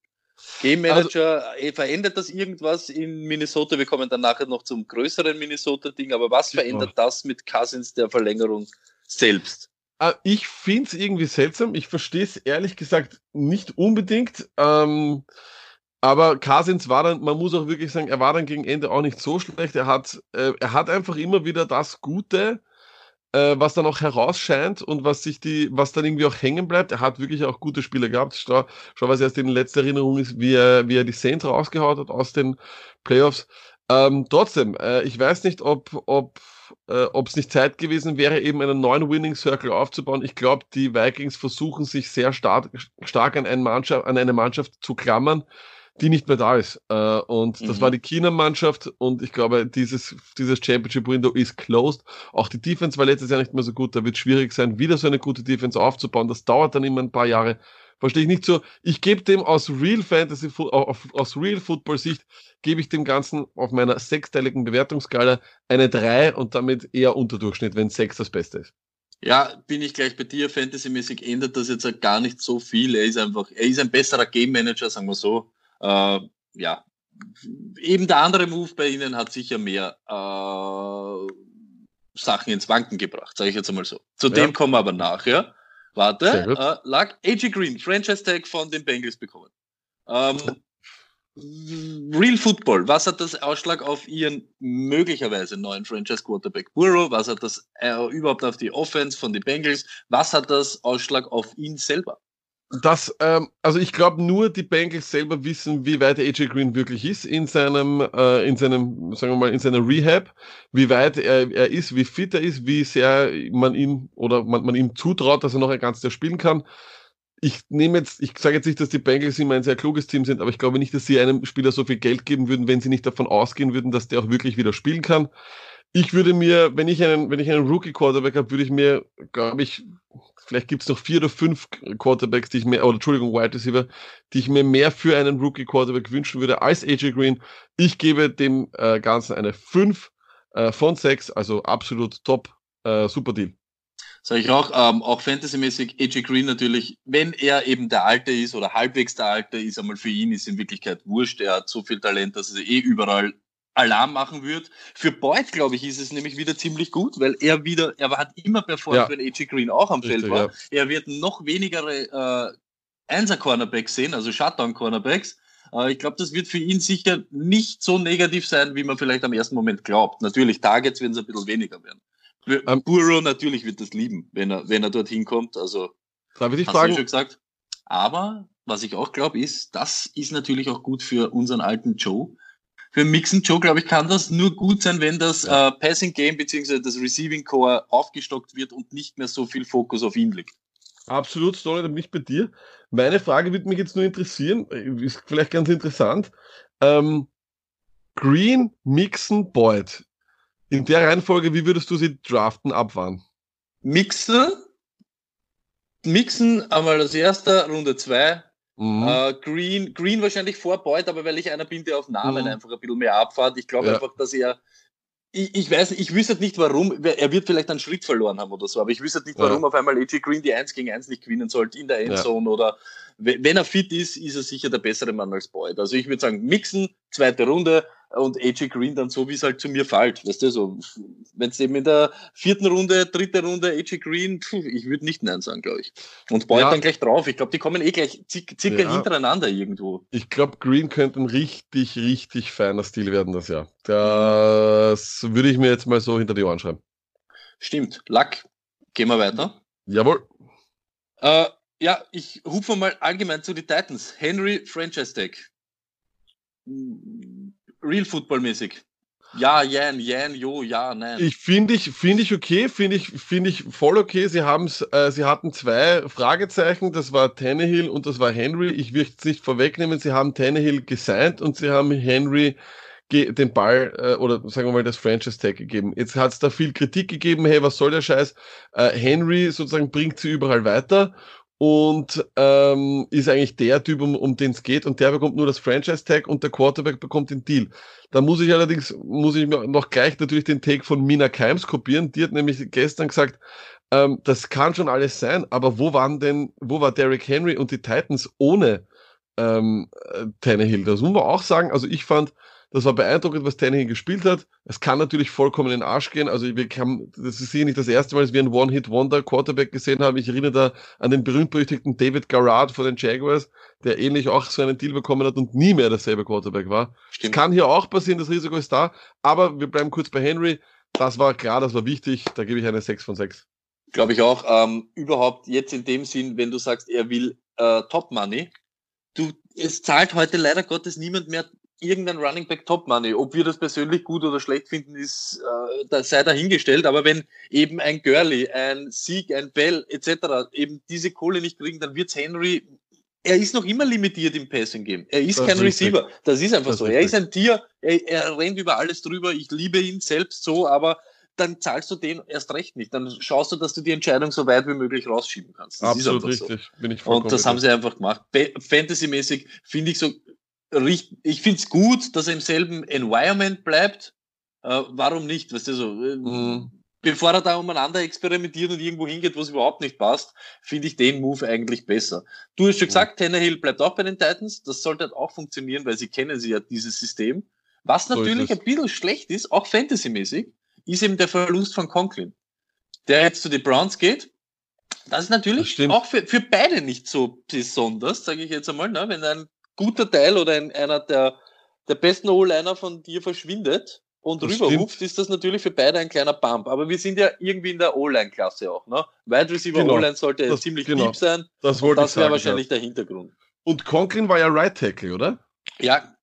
Game Manager, Also eh, verändert das irgendwas in Minnesota? Wir kommen dann nachher noch zum größeren Minnesota-Ding, aber was verändert das mit Cousins der Verlängerung selbst? Ah, Ich finde es irgendwie seltsam. Ich verstehe es ehrlich gesagt nicht unbedingt. Ähm, aber Cousins war dann, man muss auch wirklich sagen, er war dann gegen Ende auch nicht so schlecht. Er hat, äh, er hat einfach immer wieder das Gute, äh, was dann auch herausscheint und was sich die, was dann irgendwie auch hängen bleibt. Er hat wirklich auch gute Spiele gehabt. Schau, schau was erst in letzter Erinnerung ist, wie er, wie er die Saints rausgehaut hat aus den Playoffs. Ähm, trotzdem, äh, ich weiß nicht, ob, ob äh, ob es nicht Zeit gewesen wäre, eben einen neuen Winning Circle aufzubauen. Ich glaube, die Vikings versuchen sich sehr stark, stark an, Mannschaft, an eine Mannschaft zu klammern, die nicht mehr da ist. Äh, und das Mhm. war die China-Mannschaft und ich glaube, dieses, dieses Championship-Window ist closed. Auch die Defense war letztes Jahr nicht mehr so gut. Da wird schwierig sein, wieder so eine gute Defense aufzubauen. Das dauert dann immer ein paar Jahre. Verstehe ich nicht so. Ich gebe dem aus Real Fantasy, aus Real Football Sicht, gebe ich dem Ganzen auf meiner sechsteiligen Bewertungsskala eine 3 und damit eher Unterdurchschnitt, wenn 6 das Beste ist. Ja, bin ich gleich bei dir. Fantasymäßig ändert das jetzt gar nicht so viel. Er ist einfach, er ist ein besserer Game Manager, sagen wir so. Äh, ja, eben der andere Move bei ihnen hat sicher mehr äh, Sachen ins Wanken gebracht, sage ich jetzt einmal so. Zu Ja. dem kommen wir aber nachher. Warte, äh, lag AJ Green, Franchise Tag von den Bengals bekommen. Ähm, Real Football, was hat das Ausschlag auf ihren möglicherweise neuen Franchise Quarterback Burrow? Was hat das äh, überhaupt auf die Offense von den Bengals? Was hat das Ausschlag auf ihn selber? Das, ähm, also ich glaube nur die Bengals selber wissen, wie weit AJ Green wirklich ist in seinem, äh, in seinem, sagen wir mal, in seiner Rehab, wie weit er, er ist, wie fit er ist, wie sehr man ihm oder man, man ihm zutraut, dass er noch ein ganzes Jahr spielen kann. Ich nehme jetzt, ich sage jetzt nicht, dass die Bengals immer ein sehr kluges Team sind, aber ich glaube nicht, dass sie einem Spieler so viel Geld geben würden, wenn sie nicht davon ausgehen würden, dass der auch wirklich wieder spielen kann. Ich würde mir, wenn ich einen, wenn ich einen Rookie-Quarterback habe, würde ich mir, glaube ich, vielleicht gibt's noch vier oder fünf Quarterbacks, die ich mir, oder Entschuldigung, Wide Receiver, die ich mir mehr für einen Rookie-Quarterback wünschen würde als AJ Green. Ich gebe dem äh, Ganzen eine 5 äh, von 6, also absolut top, äh, super Deal. Sag ich auch, ähm, auch fantasymäßig AJ Green natürlich, wenn er eben der Alte ist oder halbwegs der Alte ist, einmal für ihn ist in Wirklichkeit wurscht. Er hat so viel Talent, dass er eh überall Alarm machen wird. Für Boyd, glaube ich, ist es nämlich wieder ziemlich gut, weil er wieder, er hat immer performt, Ja. wenn AJ Green auch am Feld war. ja. Er wird noch weniger äh, Einser-Cornerbacks sehen, also Shutdown-Cornerbacks. Äh, ich glaube, das wird für ihn sicher nicht so negativ sein, wie man vielleicht am ersten Moment glaubt. Natürlich, Targets werden es ein bisschen weniger werden. Ähm, Burrow natürlich wird das lieben, wenn er, wenn er dorthin kommt. Also, Darf ich dich hast du fragen? schon gesagt. Aber was ich auch glaube, ist, das ist natürlich auch gut für unseren alten Joe. Für Mixen Joe, glaube ich, kann das nur gut sein, wenn das äh, Passing Game beziehungsweise das Receiving Core aufgestockt wird und nicht mehr so viel Fokus auf ihn liegt. Absolut, Story, da bin ich bei dir. Meine Frage würde mich jetzt nur interessieren, äh, ist vielleicht ganz interessant. Ähm, Green, Mixon, Boyd. In der Reihenfolge, wie würdest du sie draften, abwann? Mixen, Mixen einmal als erster, Runde zwei. Mhm. Äh, Green, Green wahrscheinlich vor Boyd, aber weil ich einer bin, der auf Namen Mhm. einfach ein bisschen mehr abfahrt. Ich glaube Ja. einfach, dass er. Ich, ich weiß nicht, ich wüsste nicht warum, er wird vielleicht einen Schritt verloren haben oder so, aber ich wüsste nicht, Ja. warum auf einmal AJ Green die 1 gegen 1 nicht gewinnen sollte in der Endzone oder we- wenn er fit ist, ist er sicher der bessere Mann als Boyd. Also ich würde sagen, mixen, zweite Runde und AJ Green dann so, wie es halt zu mir fällt. Weißt du, so, wenn es eben in der vierten Runde, dritte Runde AJ Green, pf, ich würde nicht Nein sagen, glaube ich. Und Boyd Ja. dann gleich drauf. Ich glaube, die kommen eh gleich circa Ja. hintereinander irgendwo. Ich glaube, Green könnte ein richtig, richtig feiner Stil werden das Jahr. Das würde ich mir jetzt mal so hinter die Ohren schreiben. Stimmt. Lack. Gehen wir weiter. Jawohl. Äh, ja, ich hupfe mal allgemein zu den Titans. Henry Franchise Tag. Real Football mäßig. Ja, Jan, Jan, Jo, ja, nein. Ich finde ich, finde ich okay, finde ich, finde ich voll okay. Sie haben's, äh, sie hatten zwei Fragezeichen, das war Tannehill und das war Henry. Ich will es nicht vorwegnehmen, sie haben Tannehill gesigned und sie haben Henry den Ball äh, oder sagen wir mal das Franchise Tag gegeben. Jetzt hat es da viel Kritik gegeben, hey, was soll der Scheiß? Äh, Henry sozusagen bringt sie überall weiter und ähm, ist eigentlich der Typ, um, um den es geht und der bekommt nur das Franchise Tag und der Quarterback bekommt den Deal. Da muss ich allerdings, muss ich noch gleich natürlich den Take von Mina Keims kopieren. Die hat nämlich gestern gesagt, ähm, das kann schon alles sein, aber wo waren denn, wo war Derrick Henry und die Titans ohne ähm, Tannehill? Das muss man auch sagen. Also ich fand, das war beeindruckend, was Tannehill gespielt hat. Es kann natürlich vollkommen in den Arsch gehen. Also wir haben, das ist hier nicht das erste Mal, dass wir einen One-Hit-Wonder-Quarterback gesehen haben. Ich erinnere da an den berühmt-berüchtigten David Garrard von den Jaguars, der ähnlich auch so einen Deal bekommen hat und nie mehr derselbe Quarterback war. Stimmt. kann hier auch passieren, das Risiko ist da. Aber wir bleiben kurz bei Henry. Das war klar, das war wichtig. Da gebe ich eine 6 von 6. Glaube ich auch. Ähm, überhaupt jetzt in dem Sinn, wenn du sagst, er will äh, Top Money, du, es zahlt heute leider Gottes niemand mehr irgendein Running Back Top Money. Ob wir das persönlich gut oder schlecht finden, ist äh, da sei dahingestellt. Aber wenn eben ein Gurley, ein Sieg, ein Bell etc. eben diese Kohle nicht kriegen, dann wird's Henry. Er ist noch immer limitiert im Passing Game. Er ist das kein ist Receiver. Richtig. Das ist einfach das so. Ist er ist ein Tier. Er, er rennt über alles drüber. Ich liebe ihn selbst so, aber dann zahlst du den erst recht nicht. Dann schaust du, dass du die Entscheidung so weit wie möglich rausschieben kannst. Das Absolut richtig. So. Bin ich Und das haben sie einfach gemacht. Fantasy-mäßig finde ich so ich finde es gut, dass er im selben Environment bleibt. Äh, warum nicht? Weißt du so? Äh, mhm. Bevor er da umeinander experimentiert und irgendwo hingeht, wo es überhaupt nicht passt, finde ich den Move eigentlich besser. Du hast schon mhm. gesagt, Tannehill bleibt auch bei den Titans. Das sollte halt auch funktionieren, weil sie kennen sie ja dieses System. Was natürlich so ein bisschen schlecht ist, auch fantasymäßig, ist eben der Verlust von Conklin, der jetzt zu den Browns geht. Das ist natürlich das auch für, für beide nicht so besonders, sage ich jetzt einmal, ne? wenn ein guter Teil oder ein, einer der, der besten O-Liner von dir verschwindet und das rüberruft, ist das natürlich für beide ein kleiner Bump. Aber wir sind ja irgendwie in der O-Line-Klasse auch. Ne? Wide Receiver genau. O-Line sollte das, ziemlich genau. deep sein. Das, wollte das wäre wahrscheinlich ja. der Hintergrund. Und Conklin war ja Right Tackle, oder? Ja,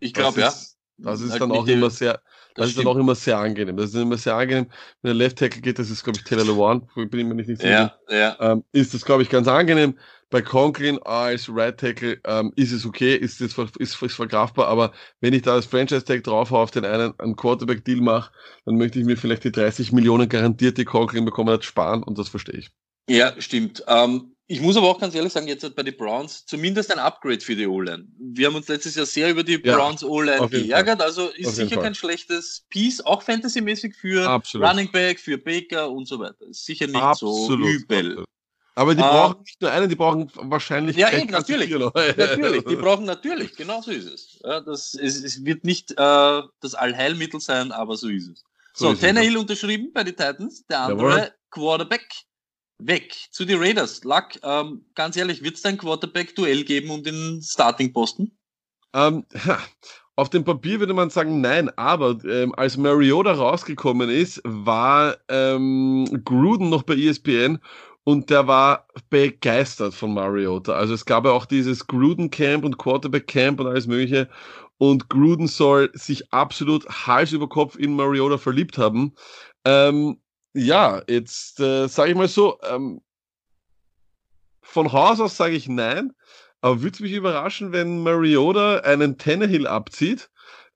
ich glaube ja. Das ist dann auch immer sehr, das, das ist dann auch immer sehr angenehm. Das ist immer sehr angenehm, wenn der Left Tackle geht, das ist, glaube ich, Taylor Lewan, bin ich mir nicht sicher. Ja, ja. Ähm, ist das, glaube ich, ganz angenehm. Bei Conklin als Right Tackle ähm, ist es okay, ist es ist, ist verkraftbar, aber wenn ich da als Franchise Tag drauf auf den einen einen Quarterback Deal mache, dann möchte ich mir vielleicht die 30 Millionen garantiert, die Conklin bekommen hat, sparen und das verstehe ich. Ja, stimmt. Ähm, ich muss aber auch ganz ehrlich sagen, jetzt bei den Browns zumindest ein Upgrade für die O-Line. Wir haben uns letztes Jahr sehr über die ja, Browns O-Line geärgert, also ist sicher kein schlechtes Piece, auch fantasymäßig für Absolut. Running Back, für Baker und so weiter. Ist sicher nicht Absolut. so übel. Aber die uh, brauchen nicht nur einen, die brauchen wahrscheinlich. Ja, eben, natürlich. natürlich. Die brauchen natürlich, genau so ist es. Ja, das, es, es wird nicht äh, das Allheilmittel sein, aber so ist es. So, so Tannehill unterschrieben bei den Titans, der andere Jawohl. Quarterback weg zu den Raiders. Luck, ähm, ganz ehrlich, wird es ein Quarterback-Duell geben um den Starting-Posten? Ähm, auf dem Papier würde man sagen nein, aber ähm, als Mariota rausgekommen ist, war ähm, Gruden noch bei ESPN und der war begeistert von Mariota. Also es gab ja auch dieses Gruden Camp und Quarterback Camp und alles mögliche. Und Gruden soll sich absolut Hals über Kopf in Mariota verliebt haben. Ähm, ja, jetzt äh, sage ich mal so, ähm, von Haus aus sage ich nein, aber würde es mich überraschen, wenn Mariota einen Tannehill abzieht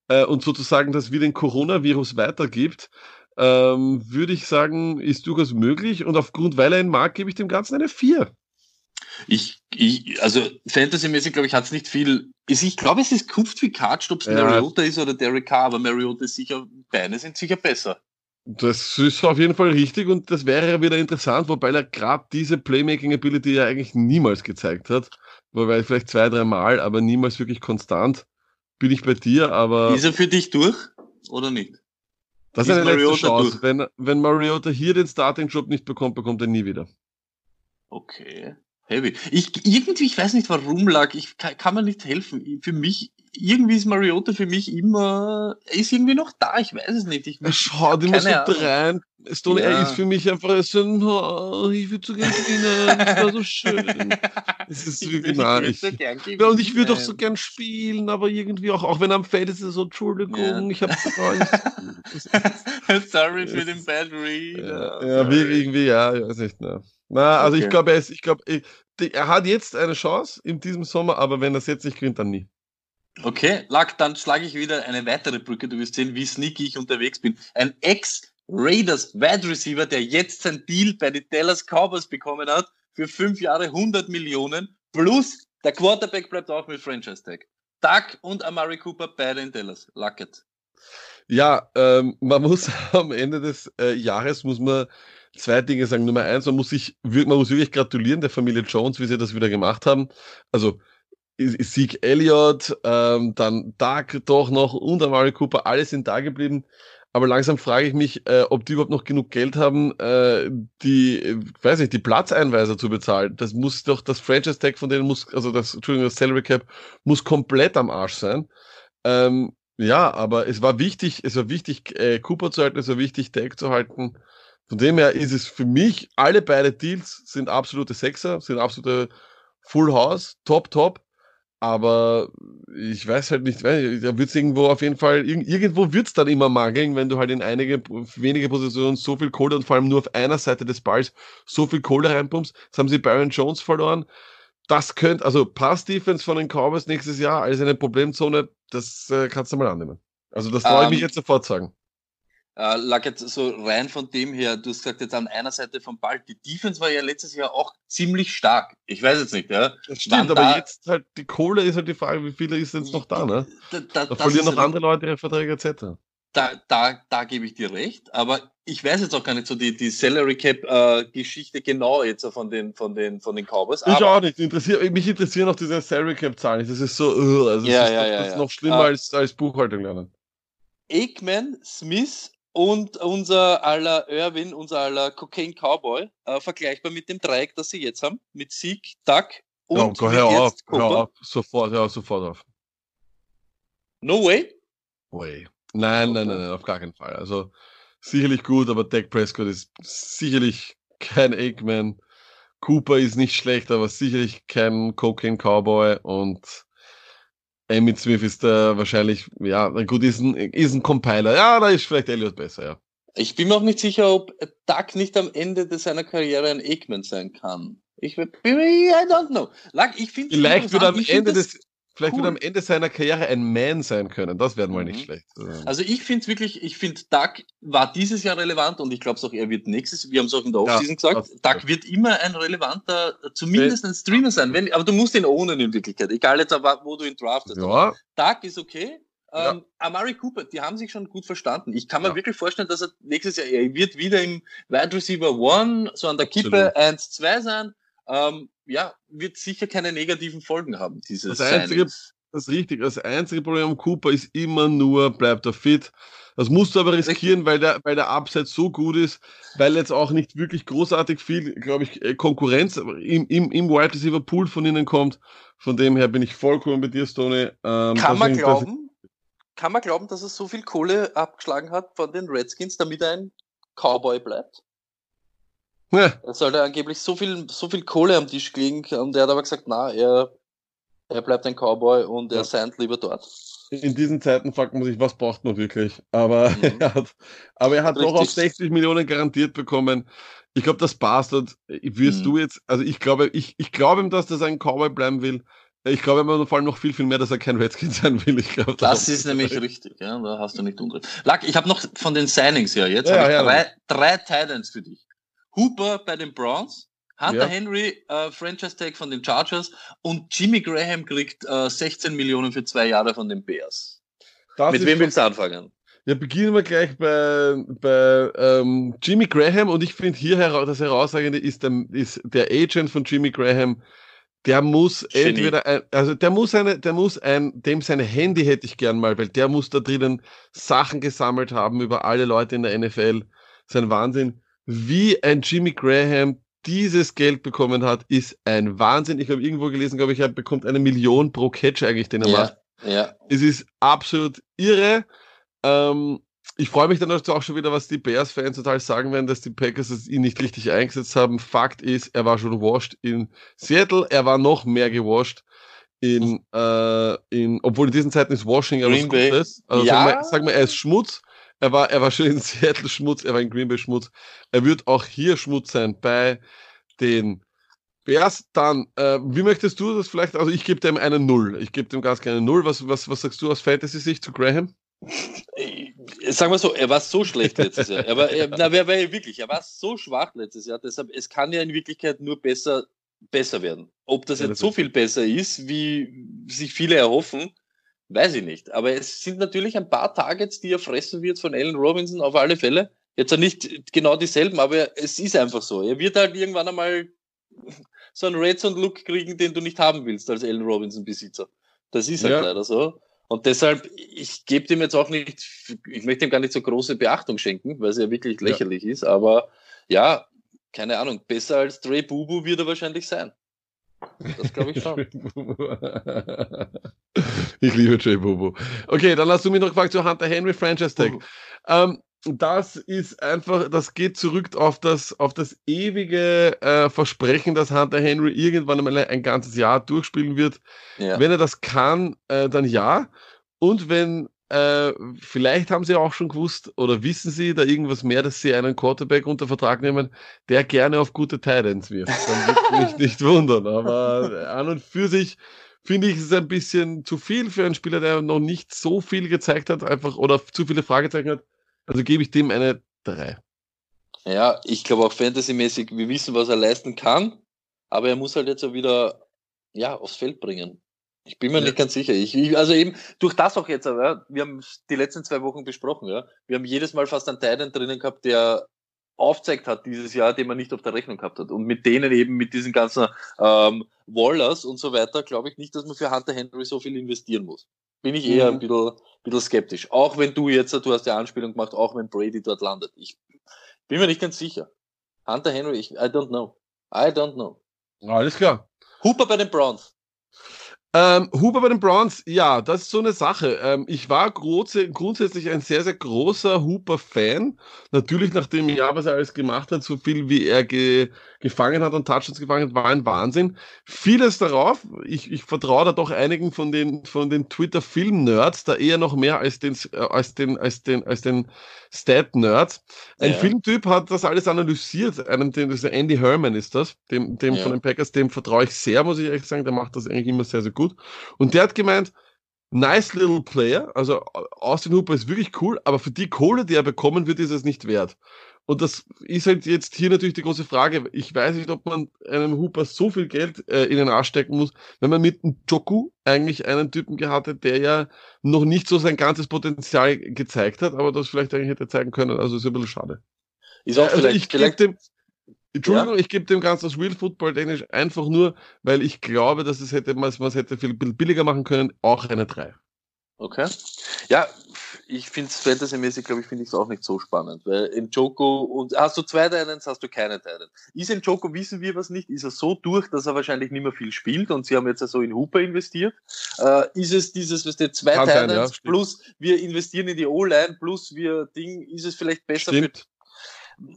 äh, und sozusagen das wie den Coronavirus weitergibt, ähm, würde ich sagen, ist durchaus möglich und aufgrund, weil er ihn mag, gebe ich dem Ganzen eine 4. Ich, ich, also Fantasy-mäßig, glaube ich, hat es nicht viel. Ich glaube, es ist Kupft wie Katsch, ob es ja. Mariota ist oder Derek Carr, aber Mariota ist sicher, beide sind sicher besser. Das ist auf jeden Fall richtig und das wäre ja wieder interessant, wobei er gerade diese Playmaking-Ability ja eigentlich niemals gezeigt hat. Wobei vielleicht zwei, drei Mal, aber niemals wirklich konstant. Bin ich bei dir, aber. Ist er für dich durch oder nicht? Das ist, ist eine Mariota letzte Chance. Wenn, wenn Mariota hier den Starting-Job nicht bekommt, bekommt er nie wieder. Okay. Heavy. Ich, irgendwie, ich weiß nicht warum lag, ich kann, kann mir nicht helfen. Für mich irgendwie ist Mariota für mich immer, er ist irgendwie noch da, ich weiß es nicht. Ich, er schaut immer so rein. Stone, ja. er ist für mich einfach so oh, ich würde so gerne gewinnen, das war so schön. Es ist so genau. Ich, so gern ja, und ich würde auch so gern spielen, aber irgendwie auch, auch wenn er am Feld ist, er so, Entschuldigung, ja. ich habe Sorry für den Bad Read. Ja, ja irgendwie, ja, ich weiß nicht. Na, na also okay. ich glaube, er ist, ich glaube, er hat jetzt eine Chance in diesem Sommer, aber wenn er es jetzt nicht gewinnt, dann nie. Okay, Lack, dann schlage ich wieder eine weitere Brücke. Du wirst sehen, wie sneaky ich unterwegs bin. Ein Ex-Raiders Wide Receiver, der jetzt sein Deal bei den Dallas Cowboys bekommen hat, für fünf Jahre 100 Millionen, plus der Quarterback bleibt auch mit Franchise Tag. Doug und Amari Cooper, beide in Dallas. Lucket. Ja, ähm, man muss am Ende des äh, Jahres muss man zwei Dinge sagen. Nummer eins, man muss sich, man muss wirklich gratulieren der Familie Jones, wie sie das wieder gemacht haben. Also Sieg Elliott, ähm, dann Doug doch noch und Amari Cooper, alle sind da geblieben. Aber langsam frage ich mich, äh, ob die überhaupt noch genug Geld haben, äh, die, äh, weiß nicht, die Platzeinweiser zu bezahlen. Das muss doch, das Franchise Tag von denen muss, also das, Entschuldigung, das Salary Cap muss komplett am Arsch sein. Ähm, ja, aber es war wichtig, es war wichtig, äh, Cooper zu halten, es war wichtig, Tag zu halten. Von dem her ist es für mich, alle beide Deals sind absolute Sexer, sind absolute Full House, top, top. Aber ich weiß halt nicht, da wird es irgendwo auf jeden Fall, irgendwo wird es dann immer mangeln, wenn du halt in einige wenige Positionen so viel Kohle und vor allem nur auf einer Seite des Balls so viel Kohle reinpumpst. Jetzt haben sie Byron Jones verloren. Das könnte, also Pass-Defense von den Cowboys nächstes Jahr als eine Problemzone, das äh, kannst du mal annehmen. Also das traue ich um, mich ähm, jetzt sofort sagen. Äh, lag jetzt so rein von dem her, du hast gesagt, jetzt an einer Seite vom Ball, die Defense war ja letztes Jahr auch ziemlich stark. Ich weiß jetzt nicht, ja. Das stimmt, aber da, jetzt halt, die Kohle ist halt die Frage, wie viele ist jetzt noch da, ne? Da, da, da verlieren noch andere Leute ihre Verträge etc. Da, da, da gebe ich dir recht, aber ich weiß jetzt auch gar nicht so die, die Salary Cap äh, Geschichte genau jetzt von den, von den, von den Cowboys. Ich auch nicht. Interessiert, mich interessieren auch diese Salary Cap Zahlen. Das ist so, uh, also ja, ist, ja, das, ja, ist noch schlimmer uh, als, als Buchhaltung lernen. Aikman, Smith und unser aller Irwin, unser aller Cocaine Cowboy, äh, vergleichbar mit dem Dreieck, das sie jetzt haben, mit Sieg, Duck und ja, hör auf, hör auf, sofort, hör sofort auf. No way? Way. Nein, okay. nein, nein, nein, auf gar keinen Fall. Also sicherlich gut, aber Dak Prescott ist sicherlich kein Eggman. Cooper ist nicht schlecht, aber sicherlich kein Cocaine Cowboy und Emmitt Smith ist da wahrscheinlich, ja, gut, ist ein, ist ein Compiler. Ja, da ist vielleicht Elliot besser, ja. Ich bin mir auch nicht sicher, ob Duck nicht am Ende seiner Karriere ein Eggman sein kann. Ich, I don't know. Ich finde Vielleicht wird am Ende des, Vielleicht cool. wird am Ende seiner Karriere ein Man sein können. Das wäre mal mhm. nicht schlecht. Also ich finde wirklich, ich finde, Duck war dieses Jahr relevant und ich glaube es auch, er wird nächstes, wir haben es auch in der Offseason ja, gesagt, Duck ja. wird immer ein relevanter, zumindest ein Streamer sein. Wenn, aber du musst ihn ohne in Wirklichkeit, egal jetzt, wo du ihn draftest. Ja. Duck ist okay. Ja. Ähm, Amari Cooper, die haben sich schon gut verstanden. Ich kann mir ja. wirklich vorstellen, dass er nächstes Jahr, er wird wieder im Wide Receiver One, so an der Kippe 1-2 sein. Ähm, ja, wird sicher keine negativen Folgen haben, dieses das einzige, das ist richtig. Das einzige Problem am Cooper ist immer nur, bleibt er fit. Das musst du aber riskieren, weil der, weil der Upside so gut ist, weil jetzt auch nicht wirklich großartig viel, glaube ich, äh, Konkurrenz im, im, im Wide Receiver Pool von ihnen kommt. Von dem her bin ich vollkommen bei dir, Stoney. Ähm, kann man glauben, kann man glauben, dass er so viel Kohle abgeschlagen hat von den Redskins, damit er ein Cowboy bleibt? Ja. Er sollte angeblich so viel, so viel Kohle am Tisch liegen und er hat aber gesagt, na, er, er bleibt ein Cowboy und er ja. seint lieber dort. In diesen Zeiten fragt man sich, was braucht man wirklich? Aber mhm. er hat, aber er hat Richtig. doch auf 60 Millionen garantiert bekommen. Ich glaube, das passt. Und wirst mhm. du jetzt, also ich glaube, ich, ich glaube ihm, dass das ein Cowboy bleiben will. Ich glaube aber vor allem noch viel, viel mehr, dass er kein Redskin sein will. Ich glaube, das, das ist nämlich richtig, ja, da hast du nicht unrecht. Lack, ich habe noch von den Signings ja jetzt ja, ja, drei, drei Titans für dich. Hooper bei den Browns, Hunter ja. Henry, äh, Franchise Tag von den Chargers und Jimmy Graham kriegt äh, 16 Millionen für zwei Jahre von den Bears. Das Mit wem willst du anfangen? Ja, beginnen wir gleich bei, bei ähm, Jimmy Graham und ich finde hier hera das Herausragende ist der, ist der Agent von Jimmy Graham, der muss Genie. entweder ein, also der muss eine, der muss ein, dem seine Handy hätte ich gern mal, weil der muss da drinnen Sachen gesammelt haben über alle Leute in der NFL. Sein Wahnsinn wie ein Jimmy Graham dieses Geld bekommen hat, ist ein Wahnsinn. Ich habe irgendwo gelesen, glaube ich, er bekommt eine Million pro Catch eigentlich, den er ja. macht. Ja. Es ist absolut irre. Ähm, ich freue mich dann auch schon wieder, was die Bears-Fans total sagen werden, dass die Packers es ihn nicht richtig eingesetzt haben. Fakt ist, er war schon washed in Seattle. Er war noch mehr gewashed in, äh, in obwohl in diesen Zeiten ist Washing ja was. Gutes. Also Ja. sagen, wir, sagen wir, er ist Schmutz. Er war, er war schon in Seattle Schmutz, er war in Green Bay Schmutz. Er wird auch hier Schmutz sein bei den Bears. Dann, äh, wie möchtest du das vielleicht? Also ich gebe dem eine Null. Ich gebe dem ganz gerne eine Null. Was, was, was sagst du aus Fantasy-Sicht zu Graham? Sagen wir so, er war so schlecht letztes Jahr. Er war, er, na, wer war er wirklich? Er war so schwach letztes Jahr. Deshalb, es kann ja in Wirklichkeit nur besser, besser werden. Ob das Ja, jetzt das so viel besser ist, wie sich viele erhoffen, weiß ich nicht. Aber es sind natürlich ein paar Targets, die er fressen wird von Allen Robinson auf alle Fälle. Jetzt ja nicht genau dieselben, aber es ist einfach so. Er wird halt irgendwann einmal so einen Red Zone Look kriegen, den du nicht haben willst als Allen Robinson Besitzer. Das ist halt Ja. leider so. Und deshalb, ich gebe dem jetzt auch nicht, ich möchte ihm gar nicht so große Beachtung schenken, weil es ja wirklich Ja. lächerlich ist, aber ja, keine Ahnung, besser als Dre Bubu wird er wahrscheinlich sein. Das glaube ich schon. ich liebe Jay Bobo. Okay, dann hast du mich noch gefragt zu Hunter Henry Franchise Tag. Ähm, das ist einfach, das geht zurück auf das, auf das ewige äh, Versprechen, dass Hunter Henry irgendwann einmal ein ganzes Jahr durchspielen wird. Ja. Wenn er das kann, äh, dann ja. Und wenn, äh, vielleicht haben sie auch schon gewusst oder wissen sie da irgendwas mehr, dass sie einen Quarterback unter Vertrag nehmen, der gerne auf gute Titans wirft. Dann wird mich nicht wundern. Aber an und für sich finde ich es ein bisschen zu viel für einen Spieler, der noch nicht so viel gezeigt hat, einfach oder zu viele Fragezeichen hat. Also gebe ich dem eine 3. Ja, ich glaube auch fantasymäßig, wir wissen, was er leisten kann, aber er muss halt jetzt auch wieder ja, aufs Feld bringen. Ich bin mir Ja. nicht ganz sicher. Ich, ich, also eben durch das auch jetzt, aber ja, wir haben die letzten zwei Wochen besprochen, ja. Wir haben jedes Mal fast einen Titan drinnen gehabt, der aufzeigt hat dieses Jahr, den man nicht auf der Rechnung gehabt hat. Und mit denen eben, mit diesen ganzen ähm, Wallers und so weiter, glaube ich nicht, dass man für Hunter Henry so viel investieren muss. Bin ich eher Mhm. ein bisschen, bisschen skeptisch. Auch wenn du jetzt, du hast ja Anspielung gemacht, auch wenn Brady dort landet. Ich bin mir nicht ganz sicher. Hunter Henry, ich, I don't know. I don't know. Alles klar. Hooper bei den Browns. Ähm, Huber bei den Browns, ja, das ist so eine Sache. Ähm, ich war große, grundsätzlich ein sehr, sehr großer Hooper-Fan. Natürlich nach dem Jahr, was er alles gemacht hat, so viel wie er ge gefangen hat und Touchdowns gefangen hat, war ein Wahnsinn. Vieles darauf, ich, ich vertraue da doch einigen von den, von den Twitter-Film-Nerds, da eher noch mehr als den, äh, als den, als den, als den Stat-Nerds. Ein Ja. Filmtyp hat das alles analysiert. Einem, den, das Andy Herman ist das, dem, dem Ja. von den Packers, dem vertraue ich sehr, muss ich ehrlich sagen. Der macht das eigentlich immer sehr, sehr gut. Und der hat gemeint, nice little player, also Austin Hooper ist wirklich cool, aber für die Kohle, die er bekommen wird, ist es nicht wert. Und das ist halt jetzt hier natürlich die große Frage. Ich weiß nicht, ob man einem Hooper so viel Geld äh, in den Arsch stecken muss, wenn man mit einem Joku eigentlich einen Typen gehabt hat, der ja noch nicht so sein ganzes Potenzial gezeigt hat, aber das vielleicht eigentlich hätte zeigen können. Also ist ein bisschen schade. Ist auch Also vielleicht, ich gebe vielleicht dem, Entschuldigung, ich gebe dem Ganzen das Real Football technisch einfach nur, weil ich glaube, dass es hätte, man es hätte viel billiger machen können, auch eine 3. Okay. Ja, ich finde es fantasymäßig, glaube ich, finde ich es auch nicht so spannend, weil in Joko und hast du zwei Titans, hast du keine Titans. Ist in Joko, wissen wir was nicht, ist er so durch, dass er wahrscheinlich nicht mehr viel spielt und sie haben jetzt ja so in Hooper investiert. Äh, ist es dieses, was der zwei Kann sein, Titans ja, stimmt. plus wir investieren in die O-Line plus wir Ding, ist es vielleicht besser Stimmt. für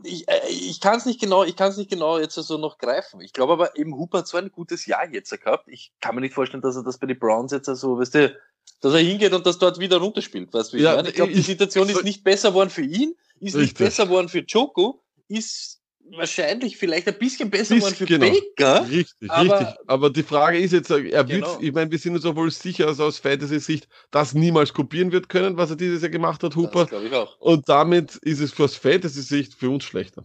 ich, äh, ich kann es nicht genau, ich kann es nicht genau jetzt so noch greifen. Ich glaube aber eben Hooper hat so ein gutes Jahr jetzt gehabt. Ich kann mir nicht vorstellen, dass er das bei den Browns jetzt so, weißt du, dass er hingeht und das dort wieder runterspielt. Weißt du, ich Ja, meine? Ich glaube, die ich- Situation ist nicht besser worden für ihn, ist nicht Richtig. besser worden für Joko, ist wahrscheinlich vielleicht ein bisschen besser Bisschen, worden für genau. Baker. Richtig, Aber- richtig. Aber die Frage ist jetzt, er wird, Genau. ich meine, wir sind uns ja wohl sicher, also aus Fantasy-Sicht, das niemals kopieren wird können, was er dieses Jahr gemacht hat, Hooper. Das glaube ich auch. Und damit ist es aus Fantasy-Sicht für uns schlechter.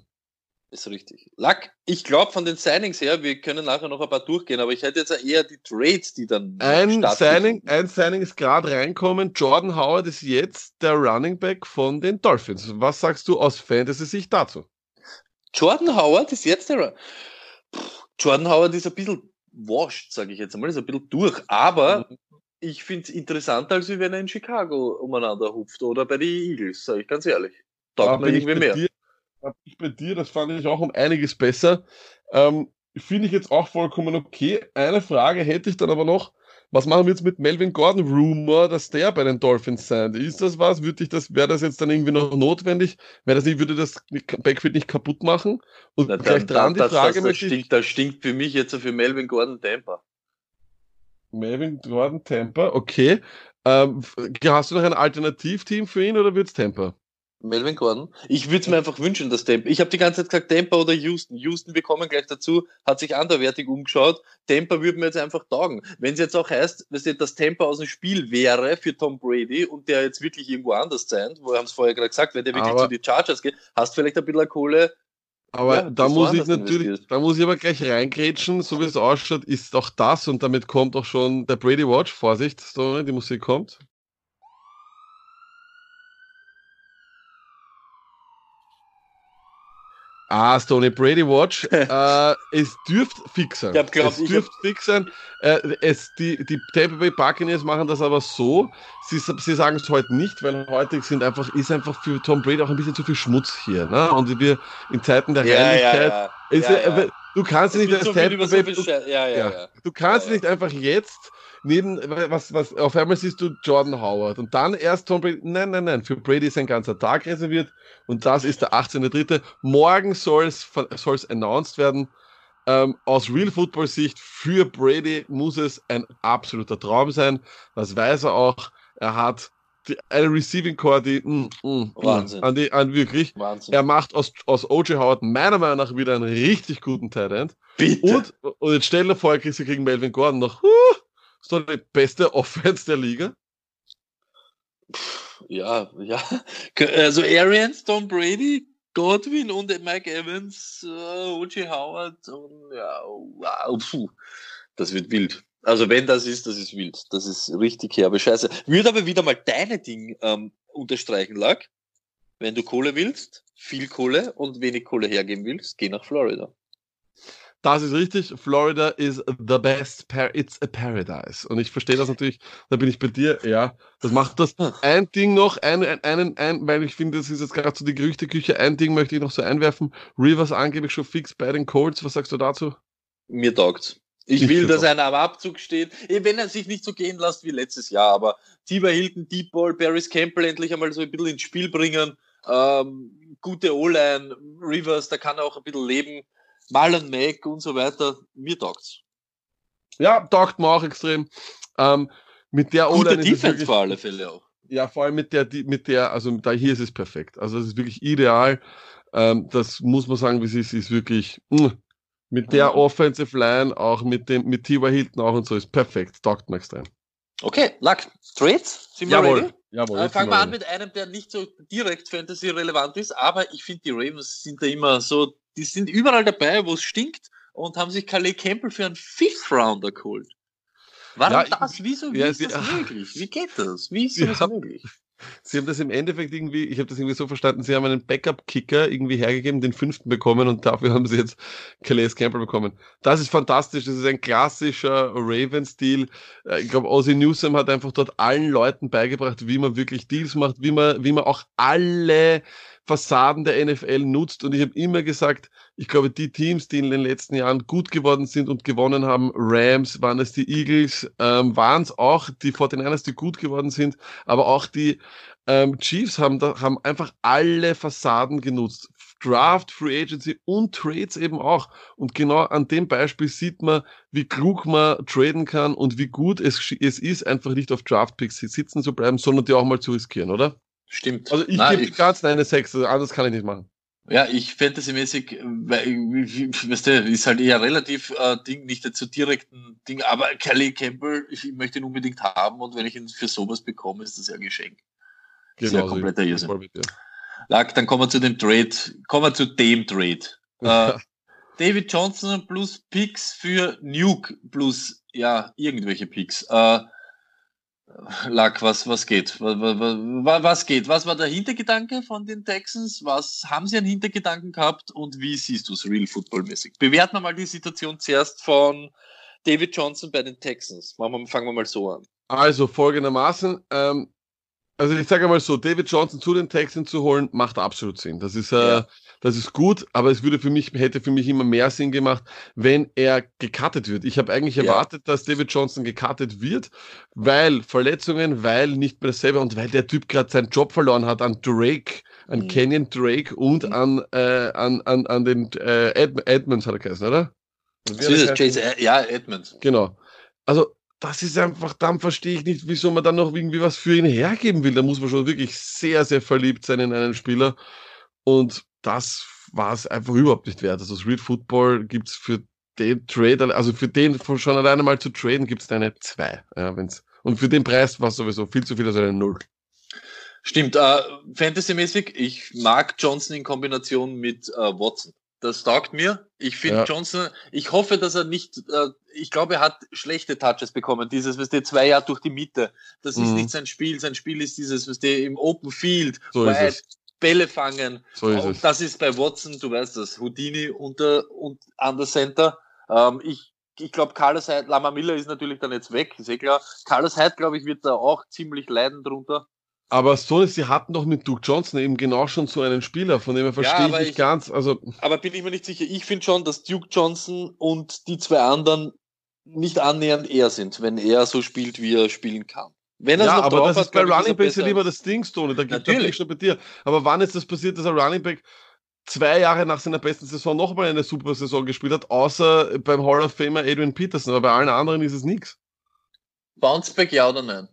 Ist richtig. Lack, ich glaube von den Signings her, wir können nachher noch ein paar durchgehen, aber ich hätte jetzt eher die Trades, die dann Ein. Signing, ein Signing ist gerade reinkommen. Jordan Howard ist jetzt der Running Back von den Dolphins. Was sagst du aus Fantasy-Sicht dazu? Jordan Howard ist jetzt der. Puh, Jordan Howard ist ein bisschen washed, sage ich jetzt einmal, ist ein bisschen durch, aber ich finde es interessanter, als wenn er in Chicago umeinander hupft oder bei den Eagles, sage ich ganz ehrlich. Da Taugt mir bin ich irgendwie mehr. Ich bei dir, das fand ich auch um einiges besser. Ähm, Finde ich jetzt auch vollkommen okay. Eine Frage hätte ich dann aber noch. Was machen wir jetzt mit Melvin Gordon? Rumor, dass der bei den Dolphins sein. Ist das was? Würde ich das, wäre das jetzt dann irgendwie noch notwendig? Wäre das nicht, würde das Backfield nicht kaputt machen? Und Na, gleich dran die Frage das, das, stinkt, das stinkt für mich jetzt für Melvin Gordon Tampa. Melvin Gordon Tampa, okay. Ähm, hast du noch ein Alternativteam für ihn oder wird's Tampa? Melvin Gordon. Ich würde es mir einfach wünschen, dass Tampa. Ich habe die ganze Zeit gesagt, Tampa oder Houston. Houston, wir kommen gleich dazu, hat sich anderwertig umgeschaut. Tampa würde mir jetzt einfach taugen. Wenn es jetzt auch heißt, dass Tampa aus dem Spiel wäre für Tom Brady und der jetzt wirklich irgendwo anders sein, wo wir haben es vorher gerade gesagt, wenn der wirklich aber, zu die Chargers geht, hast vielleicht ein bisschen Kohle. Aber ja, da muss ich natürlich, da muss ich aber gleich reingrätschen, so wie es ausschaut, ist auch das und damit kommt auch schon der Brady Watch. Vorsicht, die Musik kommt. Ah, Stony Brady Watch. äh, es dürfte fix sein. Ich glaub, es dürfte fix sein. Äh, es, die, die Tampa Bay Buccaneers machen das aber so. Sie, sie sagen es heute nicht, weil heute sind einfach, ist einfach für Tom Brady auch ein bisschen zu viel Schmutz hier. Ne? Und wir in Zeiten der ja, Reinlichkeit. Ja, ja. Ist, Du kannst nicht als Tampa Bay. Du, ja, ja. du kannst nicht einfach jetzt neben, was, was, auf einmal siehst du Jordan Howard und dann erst Tom Brady. Nein, nein, nein, für Brady ist ein ganzer Tag reserviert und das ist der 18.3. Morgen soll es announced werden. Ähm, aus Real Football Sicht für Brady muss es ein absoluter Traum sein. Das weiß er auch. Er hat die, eine Receiving Core, die, mm, mm, mm Wahnsinn. An, die, an wirklich. Wahnsinn. Er macht aus, aus OJ Howard meiner Meinung nach wieder einen richtig guten Tight End. Bitte. Und, und jetzt stell dir vor, du gegen Melvin Gordon noch, uh, ist doch die beste Offense der Liga. Ja, ja. Also Arians, Tom Brady, Godwin und Mike Evans, uh, O.J. Howard und ja, wow, puh. Das wird wild. Also wenn das ist, das ist wild. Das ist richtig herbe Scheiße. Würde aber wieder mal deine Ding ähm, unterstreichen, Lack. Wenn du Kohle willst, viel Kohle und wenig Kohle hergeben willst, geh nach Florida. Das ist richtig. Florida is the best. Par It's a paradise. Und ich verstehe das natürlich. Da bin ich bei dir. Ja, das macht das. Ein Ding noch, ein, ein, ein, ein weil ich finde, das ist jetzt gerade so die Gerüchteküche. Ein Ding möchte ich noch so einwerfen. Rivers angeblich schon fix bei den Colts. Was sagst du dazu? Mir taugt's. Ich, will, dass einer am Abzug steht. Eh, wenn er sich nicht so gehen lässt wie letztes Jahr, aber Tiber Hilton, Deep Ball, Barris Campbell endlich einmal so ein bisschen ins Spiel bringen. Ähm, gute O-Line, Rivers, da kann er auch ein bisschen leben. Marlon Mack und so weiter. Mir taugt's. Ja, taugt mir auch extrem. Ähm, mit der O-Line Defense wirklich, vor alle Fälle auch. Ja, vor allem mit der, mit der, also da hier ist es perfekt. Also es ist wirklich ideal. Ähm, das muss man sagen, wie es ist, ist wirklich mh, mm, mit der mhm. Offensive Line, auch mit dem, mit T.Y. Hilton auch und so, ist perfekt. Taugt mir extrem. Okay, Luck. Trades? Sind wir Jawohl. ready? Jawohl, äh, fangen wir an mit einem, der nicht so direkt Fantasy-relevant ist, aber ich finde, die Ravens sind da immer so, die sind überall dabei, wo es stinkt und haben sich Calais Campbell für einen Fifth Rounder geholt. Warum ja, das? Wieso? Wie ja, ist das möglich? Wie geht das? Wie ist das möglich? Sie haben das im Endeffekt irgendwie, ich habe das irgendwie so verstanden, Sie haben einen Backup-Kicker irgendwie hergegeben, den fünften bekommen und dafür haben Sie jetzt Calais Campbell bekommen. Das ist fantastisch, das ist ein klassischer Raven-Stil. Äh, ich glaube, Ozzy Newsom hat einfach dort allen Leuten beigebracht, wie man wirklich Deals macht, wie man, wie man auch alle Fassaden der NFL nutzt. Und ich habe immer gesagt, ich glaube, die Teams, die in den letzten Jahren gut geworden sind und gewonnen haben, Rams, waren es die Eagles, ähm, waren es auch die 49ers, die gut geworden sind, aber auch die ähm, Chiefs haben, da, haben einfach alle Fassaden genutzt. Draft, Free Agency und Trades eben auch. Und genau an dem Beispiel sieht man, wie klug man traden kann und wie gut es, es ist, einfach nicht auf Draft-Picks sitzen zu bleiben, sondern die auch mal zu riskieren, oder? Stimmt. Also ich gebe ganz eine 6, anders kann ich nicht machen. Ja, ich fantasymäßig, weißt du, ist halt eher relativ äh, Ding, nicht zu direkten Ding, aber Kelly Campbell, ich möchte ihn unbedingt haben und wenn ich ihn für sowas bekomme, ist das ja ein Geschenk. Genau, ist ja genau, kompletter Irrsinn. Lag, dann kommen wir zu dem Trade, kommen wir zu dem Trade. äh, David Johnson plus Picks für Nuke plus, ja, irgendwelche Picks. Äh, Lack, was, was geht? Was, was, geht? Was war der Hintergedanke von den Texans? Was haben sie an Hintergedanken gehabt und wie siehst du es real footballmäßig? Bewerten wir mal die Situation zuerst von David Johnson bei den Texans. Fangen wir mal so an. Also folgendermaßen, ähm, Also ich sage mal so, David Johnson zu den Texans zu holen, macht absolut Sinn. Das ist, äh, ja. das ist gut, aber es würde für mich, hätte für mich immer mehr Sinn gemacht, wenn er gecuttet wird. Ich habe eigentlich ja. erwartet, dass David Johnson gecuttet wird, weil Verletzungen, weil nicht mehr dasselbe und weil der Typ gerade seinen Job verloren hat an Drake, an mhm. Kenyon Drake und mhm. an, äh, an, an, an den äh, Ed Edmonds hat er geheißen, oder? Ist es, Chase, ja, Edmonds. Genau. Also das ist einfach, dann verstehe ich nicht, wieso man dann noch irgendwie was für ihn hergeben will. Da muss man schon wirklich sehr, sehr verliebt sein in einen Spieler. Und das war es einfach überhaupt nicht wert. Also Street Football gibt es für den Trader, also für den schon alleine mal zu traden, gibt es eine zwei. Ja, wenn's, und für den Preis war es sowieso viel zu viel, also eine Null. Stimmt, äh, Fantasy-mäßig, ich mag Johnson in Kombination mit äh, Watson. Das taugt mir. Ich finde ja. Johnson, ich hoffe, dass er nicht, äh, ich glaube, er hat schlechte Touches bekommen. Dieses, was der zwei Jahre durch die Mitte. Das mhm. ist nicht sein Spiel. Sein Spiel ist dieses, was der im Open Field, so weit, Bälle fangen. So ist es. Das ist bei Watson, du weißt das, Houdini unter und an der Center. Ähm, ich ich glaube, Carlos Hyde, Lama Miller ist natürlich dann jetzt weg, ist eh klar. Carlos Hyde, glaube ich, wird da auch ziemlich leiden drunter. Aber so ist, sie hatten doch mit Duke Johnson eben genau schon so einen Spieler, von dem er verstehe ja, ich nicht ganz. Also aber bin ich mir nicht sicher. Ich finde schon, dass Duke Johnson und die zwei anderen nicht annähernd er sind, wenn er so spielt, wie er spielen kann. Wenn er ja, aber das hat, ist bei Running Backs ja lieber das Ding, Stone. Da gibt es schon bei dir. Aber wann ist das passiert, dass er Running Back zwei Jahre nach seiner besten Saison nochmal eine super Saison gespielt hat, außer beim Hall of Famer Adrian Peterson, aber bei allen anderen ist es nichts. Bounceback ja oder nein?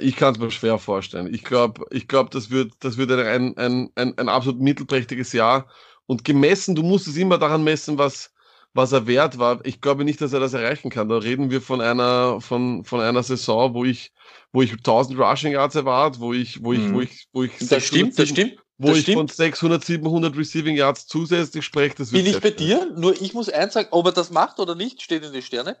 Ich kann es mir schwer vorstellen. Ich glaube, ich glaub, das wird, das wird ein, ein, ein, ein absolut mittelprächtiges Jahr. Und gemessen, du musst es immer daran messen, was, was er wert war. Ich glaube nicht, dass er das erreichen kann. Da reden wir von einer, von, von einer Saison, wo ich, wo ich 1000 Rushing Yards erwarte, wo ich, wo ich, mhm. wo ich, wo ich, das stimmt, das stimmt. Wo das ich stimmt. von 600, 700 Receiving Yards zusätzlich spreche, das Bin ich bei dir? Nur ich muss eins sagen, ob er das macht oder nicht, steht in die Sterne.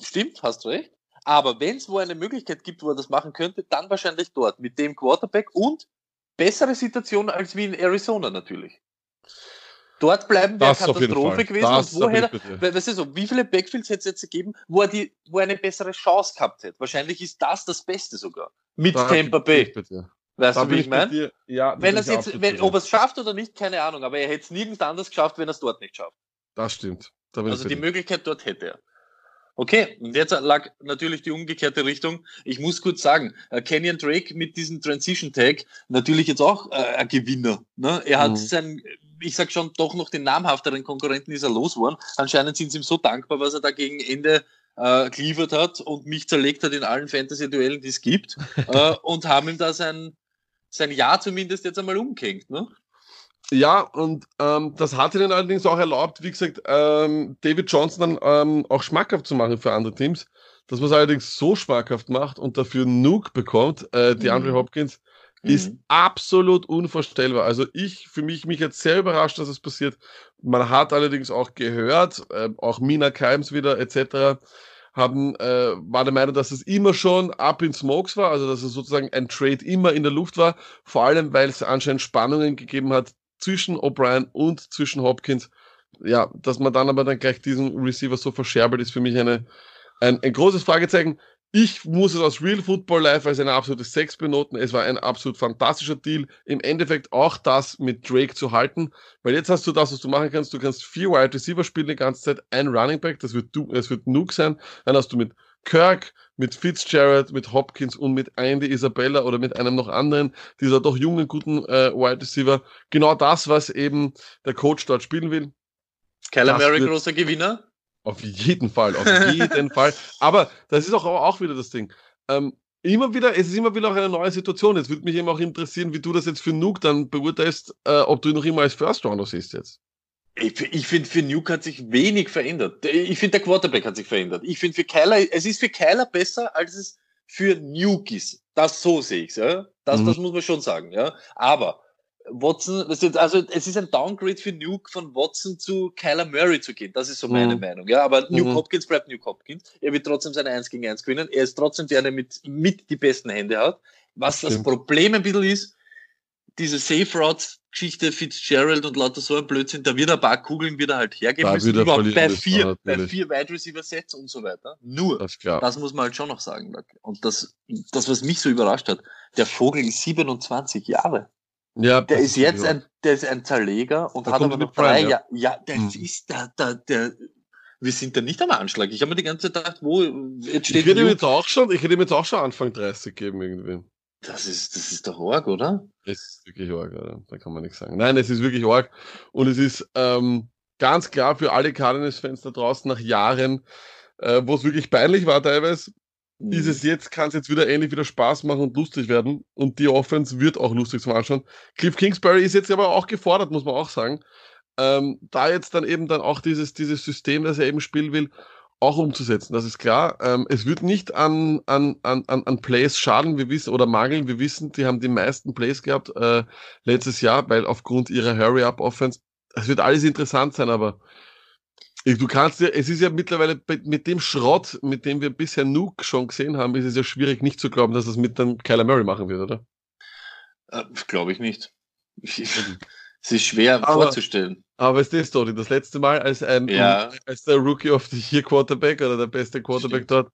Stimmt, hast du recht. Aber wenn es wo eine Möglichkeit gibt, wo er das machen könnte, dann wahrscheinlich dort mit dem Quarterback und bessere Situation als wie in Arizona natürlich. Dort bleiben wäre Katastrophe gewesen. Das und wo hätte er, weißt du so, wie viele Backfields hätte es jetzt gegeben, wo er, die, wo er eine bessere Chance gehabt hätte? Wahrscheinlich ist das das Beste sogar. Mit da Tampa Bay. Weißt da du, wie ich meine? Ja, wenn er jetzt, wenn, ob er es schafft oder nicht, keine Ahnung, aber er hätte es nirgends anders geschafft, wenn er es dort nicht schafft. Das stimmt. Da also die Möglichkeit dort hätte er. Okay, und jetzt lag natürlich die umgekehrte Richtung. Ich muss kurz sagen, äh, Kenyon Drake mit diesem Transition Tag natürlich jetzt auch äh, ein Gewinner. Ne? Er hat mhm. sein, ich sag schon, doch noch den namhafteren Konkurrenten ist er losgeworden. Anscheinend sind sie ihm so dankbar, was er da gegen Ende äh, geliefert hat und mich zerlegt hat in allen Fantasy-Duellen, die es gibt, äh, und haben ihm da sein, sein Jahr zumindest jetzt einmal umgehängt. Ne? Ja, und ähm, das hat ihnen allerdings auch erlaubt, wie gesagt, ähm, David Johnson dann ähm, auch schmackhaft zu machen für andere Teams. Dass man es allerdings so schmackhaft macht und dafür Nuke bekommt, äh, die mhm. Andre Hopkins, mhm. ist absolut unvorstellbar. Also ich, für mich, mich jetzt sehr überrascht, dass es passiert. Man hat allerdings auch gehört, äh, auch Mina Keims wieder etc., haben, äh, war der Meinung, dass es immer schon up in smokes war, also dass es sozusagen ein Trade immer in der Luft war, vor allem weil es anscheinend Spannungen gegeben hat, zwischen O'Brien und zwischen Hopkins. Ja, dass man dann aber dann gleich diesen Receiver so verscherbelt, ist für mich eine, ein, ein großes Fragezeichen. Ich muss es aus Real Football Life als eine absolute Sex benoten. Es war ein absolut fantastischer Deal. Im Endeffekt auch das mit Drake zu halten, weil jetzt hast du das, was du machen kannst. Du kannst vier Wide Receiver spielen die ganze Zeit, ein Running Back, das wird, das wird Nuke sein. Dann hast du mit Kirk, mit Fitzgerald, mit Hopkins und mit Andy Isabella oder mit einem noch anderen, dieser doch jungen, guten äh, Wide Receiver. Genau das, was eben der Coach dort spielen will. Murray großer Gewinner? Auf jeden Fall, auf jeden Fall. Aber das ist auch, auch wieder das Ding. Ähm, immer wieder, es ist immer wieder auch eine neue Situation. Jetzt würde mich eben auch interessieren, wie du das jetzt für Nuke dann beurteilst, äh, ob du ihn noch immer als First Rounder siehst jetzt. Ich, ich finde, für Nuke hat sich wenig verändert. Ich finde, der Quarterback hat sich verändert. Ich finde, für Kyler, es ist für Kyler besser, als es für Nuke ist. Das so sehe ich's, ja. Das, mhm. das muss man schon sagen, ja. Aber Watson, also es ist ein Downgrade für Nuke von Watson zu Kyler Murray zu gehen. Das ist so meine mhm. Meinung. Ja, aber Nuke mhm. Hopkins bleibt Nuke Hopkins. Er wird trotzdem seine 1 gegen 1 gewinnen. Er ist trotzdem der, der mit, mit die besten Hände hat. Was das, das Problem ein bisschen ist, diese Safe Routes Geschichte Fitzgerald und lauter so ein Blödsinn, da wird ein paar Kugeln wieder halt hergeben müssen, er überhaupt bei vier, bei vier Wide Receiver Sets und so weiter. Nur, Das das muss man halt schon noch sagen. Und das, das, was mich so überrascht hat, der Vogel ist 27 Jahre. Ja, Der das ist jetzt ja. ein, der ist ein Zerleger und Da hat aber er noch drei ja. Jahre. Ja, der Hm. ist da, da, der, wir sind da nicht am Anschlag. Ich habe mir die ganze Zeit gedacht, wo, jetzt Ich steht hätte ihm jetzt auch schon, ich hätte ihm jetzt auch schon Anfang 30 geben irgendwie. Das ist, das ist doch arg, oder? Es ist wirklich arg, oder? da kann man nichts sagen. Nein, es ist wirklich arg. Und es ist ähm, ganz klar für alle Cardinals-Fans da draußen nach Jahren, äh, wo es wirklich peinlich war teilweise, Mhm. ist es jetzt, kann es jetzt wieder endlich wieder Spaß machen und lustig werden. Und die Offense wird auch lustig zum Anschauen. Cliff Kingsbury ist jetzt aber auch gefordert, muss man auch sagen. Ähm, da jetzt dann eben dann auch dieses, dieses System, das er eben spielen will, auch umzusetzen. Das ist klar. Ähm, es wird nicht an, an, an, an Plays schaden, wir wissen, oder mangeln. Wir wissen, die haben die meisten Plays gehabt äh, letztes Jahr, weil aufgrund ihrer Hurry-Up-Offense, es wird alles interessant sein, aber du kannst ja, es ist ja mittlerweile mit dem Schrott, mit dem wir bisher Nuke schon gesehen haben, ist es ja schwierig nicht zu glauben, dass es mit dem Kyler Murray machen wird, oder? Äh, Glaube ich nicht. es ist schwer Aber- vorzustellen. Aber ist das doch das letzte Mal, als ein Ja. als der Rookie of the Year Quarterback oder der beste Quarterback Stimmt. dort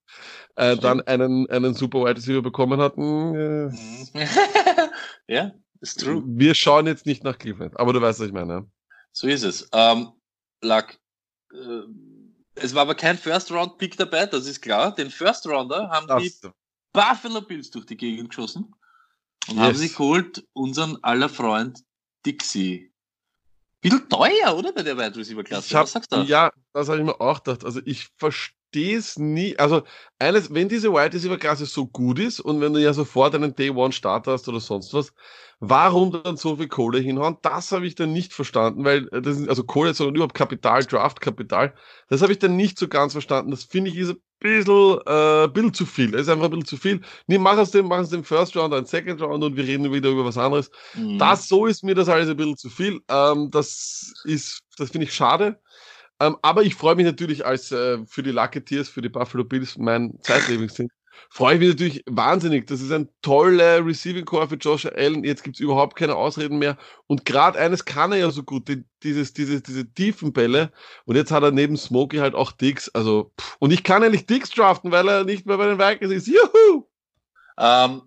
äh, dann einen, einen Super Wide Receiver bekommen hatten. Äh, ja, ist true. wir schauen jetzt nicht nach Cleveland, aber du weißt, was ich meine. So ist es. Ähm, Lack, äh, es war aber kein First-Round-Pick dabei, das ist klar. Den First-Rounder haben die Das, Buffalo Bills durch die Gegend geschossen und Yes. haben sich geholt unseren aller Freund Dixie. Bisschen teuer, oder? Bei der Wide Receiver Klasse. ich hab, Was sagst du? ja, das habe ich mir auch gedacht. Also ich verstehe es nie. Also eines, wenn diese Wide Receiver Klasse so gut ist und wenn du ja sofort einen Day One Starter hast oder sonst was, warum dann so viel Kohle hinhauen? Das habe ich dann nicht verstanden, weil äh, das ist also Kohle, sondern überhaupt Kapital, Draft Kapital. Das habe ich dann nicht so ganz verstanden. Das finde ich ist ein bisschen, äh, ein bisschen zu viel. Das ist einfach ein bisschen zu viel. Nee, mach aus dem, mach aus dem First Round einen Second Round und wir reden wieder über was anderes. Mhm. Das, so ist mir das alles ein bisschen zu viel. Ähm, das ist, das finde ich schade. Ähm, aber ich freue mich natürlich als äh, für die Lucky Tears, für die Buffalo Bills, mein Zeitlebens sind. Freue ich mich natürlich wahnsinnig. Das ist ein toller Receiving Core für Josh Allen. Jetzt gibt's überhaupt keine Ausreden mehr. Und gerade eines kann er ja so gut, die, dieses, dieses, diese tiefen Bälle. Und jetzt hat er neben Smokey halt auch Dix. Also, pff. und ich kann eigentlich Dix draften, weil er nicht mehr bei den Vikings ist. Juhu! Ähm,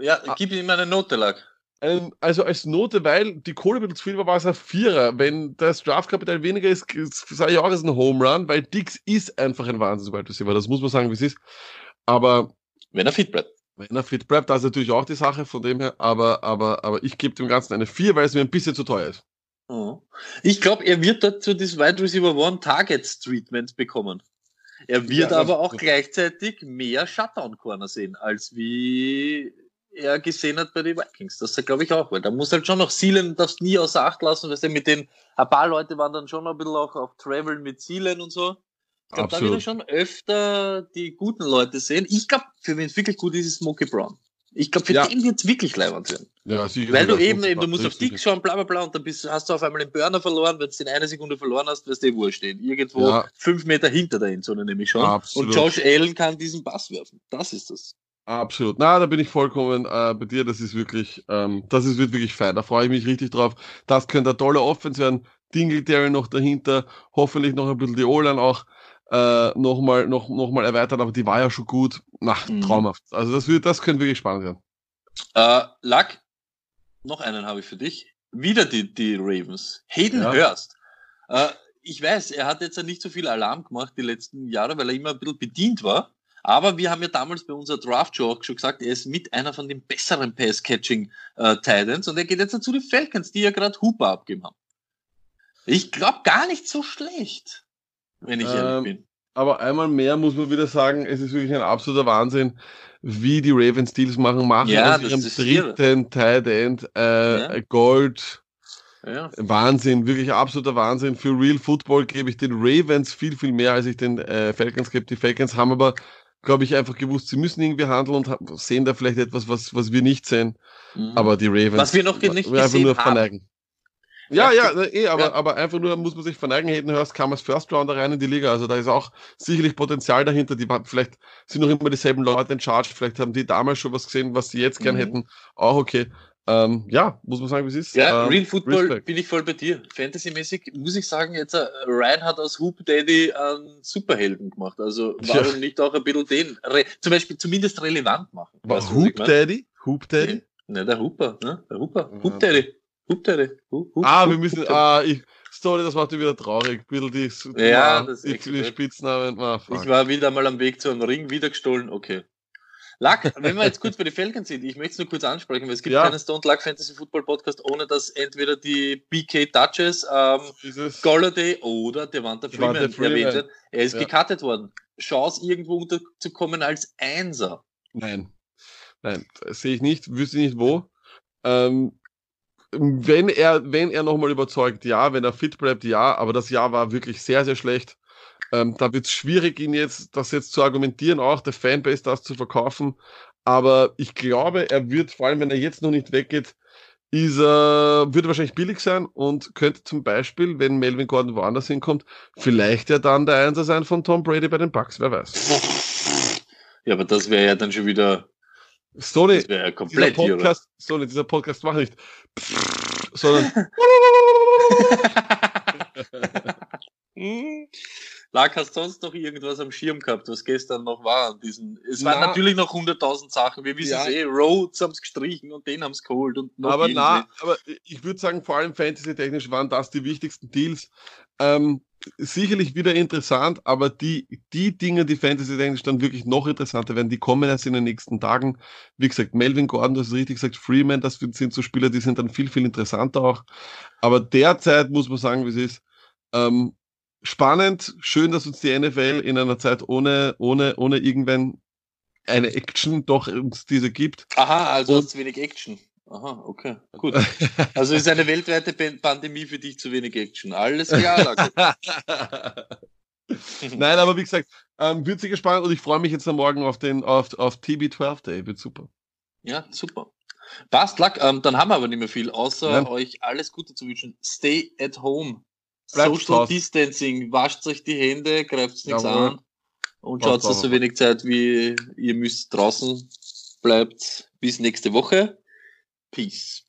ja, Ah. gib ihm eine Note, Lack. Ähm, also als Note, weil die Kohle ein bisschen zu viel war, war es ein Vierer. Wenn das Draftkapital weniger ist, sage ich auch, es ist ein Home Run, weil Dix ist einfach ein wahnsinns Wide Receiver. Das muss man sagen, wie es ist. Aber Wenn er fit bleibt. wenn er fit bleibt, das ist natürlich auch die Sache von dem her. Aber, aber, aber ich gebe dem Ganzen eine Vier, weil es mir ein bisschen zu teuer ist. Mhm. Ich glaube, er wird dazu das Wide Receiver One Targets Treatment bekommen. Er wird Ja, aber auch gleichzeitig mehr Shutdown Corner sehen, als wie er gesehen hat bei den Vikings. Das glaube ich auch, weil da muss halt schon noch Zielen, darfst nie außer Acht lassen, weil mit den, ein paar Leute waren dann schon ein bisschen auch auf Travel mit Zielen und so. Ich glaube, da wird er schon öfter die guten Leute sehen. Ich glaube, für wen es wirklich gut ist, ist Smokey Brown. Ich glaube, für Ja. den wird es wirklich leibend werden. Ja, sicher. Weil du eben, eben du musst auf. Dick schauen, bla bla bla, und dann bist, hast du auf einmal den Burner verloren, wenn du den eine Sekunde verloren hast, wirst du eh wurscht stehen. Irgendwo Ja. fünf Meter hinter der Endzone nämlich schon. Absolut. Und Josh Allen kann diesen Pass werfen. Das ist das. Absolut. Na, da bin ich vollkommen äh, bei dir. Das ist wirklich, ähm, das ist wird wirklich fein. Da freue ich mich richtig drauf. Das könnte eine tolle Offense werden. Dingletary noch dahinter. Hoffentlich noch ein bisschen die O-Line auch äh, nochmal noch, noch mal erweitert. Aber die war ja schon gut. Na, Mhm. traumhaft. Also das wird, das könnte wirklich spannend werden. Äh, Luck, noch einen habe ich für dich. Wieder die, die Ravens. Hayden Ja. Hurst. Äh, ich weiß, er hat jetzt ja nicht so viel Alarm gemacht die letzten Jahre, weil er immer ein bisschen bedient war. Aber wir haben ja damals bei unserer Draft-Show auch schon gesagt, er ist mit einer von den besseren Pass-Catching-Titans und er geht jetzt zu den Falcons, die ja gerade Hooper abgeben haben. Ich glaube gar nicht so schlecht, wenn ich ehrlich Ähm, bin. Aber einmal mehr muss man wieder sagen, es ist wirklich ein absoluter Wahnsinn, wie die Ravens Deals machen. Machen Ja, aus ihrem dritten Tight End äh, Ja. Gold. Ja. Wahnsinn, wirklich absoluter Wahnsinn. Für Real Football gebe ich den Ravens viel, viel mehr, als ich den äh, Falcons gebe. Die Falcons haben aber, glaube ich, einfach gewusst, sie müssen irgendwie handeln und sehen da vielleicht etwas, was, was wir nicht sehen. Mhm. Aber die Ravens. Was wir noch nicht einfach gesehen nur haben. verneigen. Ja, Ja, ja, eh, aber, ja. aber einfach nur muss man sich verneigen. Hayden Hurst kam als First Rounder rein in die Liga. Also da ist auch sicherlich Potenzial dahinter. Die vielleicht sind noch immer dieselben Leute in Charge. Vielleicht haben die damals schon was gesehen, was sie jetzt gern Mhm. hätten. Auch okay. Ähm, ja, muss man sagen, wie es ist. Ja, ähm, Real Football Respect. bin ich voll bei dir. Fantasy-mäßig muss ich sagen, jetzt äh, Ryan hat aus Hoop Daddy einen Superhelden gemacht. Also warum Ja. nicht auch ein bisschen den, zum Beispiel zumindest relevant machen? War Weißt Hoop? Daddy? Hoop Daddy? Ne, der Hooper, ne? Der Hooper. Ja. Hoop Daddy. Daddy. Hoop, Hoop, Ah, wir Hoop, müssen, Daddy. ah, ich, sorry, das macht mich wieder traurig. Bisschen die, die, Ja, das die, die. Spitznamen. Ah. Ich war wieder mal am Weg zu einem Ring, wieder gestohlen, okay. Lack, wenn wir jetzt kurz bei den Falcons sind, ich möchte es nur kurz ansprechen, weil es gibt Ja. keinen Stone Luck Fantasy Football Podcast, ohne dass entweder die BK Duchess, ähm, Golladay oder Devonta Freeman, Devonta Freeman. erwähnt wird. Er ist Ja. gecuttet worden. Chance, irgendwo unterzukommen als Einser. nein. Nein, sehe ich nicht, wüsste nicht wo. Ähm, wenn er, wenn er nochmal überzeugt, ja, wenn er fit bleibt, ja, aber das Jahr war wirklich sehr, sehr schlecht. Ähm, da wird es schwierig, ihn jetzt, das jetzt zu argumentieren, auch der Fanbase das zu verkaufen. Aber ich glaube, er wird, vor allem wenn er jetzt noch nicht weggeht, ist er, wird wahrscheinlich billig sein und könnte zum Beispiel, wenn Melvin Gordon woanders hinkommt, vielleicht ja dann der Einser sein von Tom Brady bei den Bucks, wer weiß. Ja, aber das wäre ja dann schon wieder, Stoney, das wäre ja dieser komplett hier. Podcast, Stoney, dieser Podcast macht nicht, sondern Lack, hast sonst noch irgendwas am Schirm gehabt, was gestern noch war diesen, es waren Na. natürlich noch 100.000 Sachen, wir wissen Ja. es eh, Rhodes haben es gestrichen und den haben es geholt und noch aber na, aber ich würde sagen, vor allem Fantasy-technisch waren das die wichtigsten Deals. Ähm, sicherlich wieder interessant, aber die, die Dinge, die Fantasy-technisch dann wirklich noch interessanter werden, die kommen erst in den nächsten Tagen. Wie gesagt, Melvin Gordon, das ist richtig gesagt, Freeman, das sind so Spieler, die sind dann viel, viel interessanter auch. Aber derzeit muss man sagen, wie es ist. Ähm, spannend, schön, dass uns die NFL in einer Zeit ohne, ohne, ohne irgendwann eine Action doch uns diese gibt. Aha, also Und- hast du wenig Action. Aha, okay, gut. Also ist eine weltweite Pan- Pandemie für dich zu wenig Action. Alles klar. Nein, aber wie gesagt, ähm, wird sicher spannend und ich freue mich jetzt am Morgen auf den auf, auf TB12 Day. Wird super. Ja, super. Passt, Lack. Ähm, dann haben wir aber nicht mehr viel, außer Nein. euch alles Gute zu wünschen. Stay at home. Bleibt Social Hause. Distancing. Wascht euch die Hände, greift nichts an. Und schaut, so wenig Zeit wie ihr müsst draußen bleibt. Bis nächste Woche. Peace.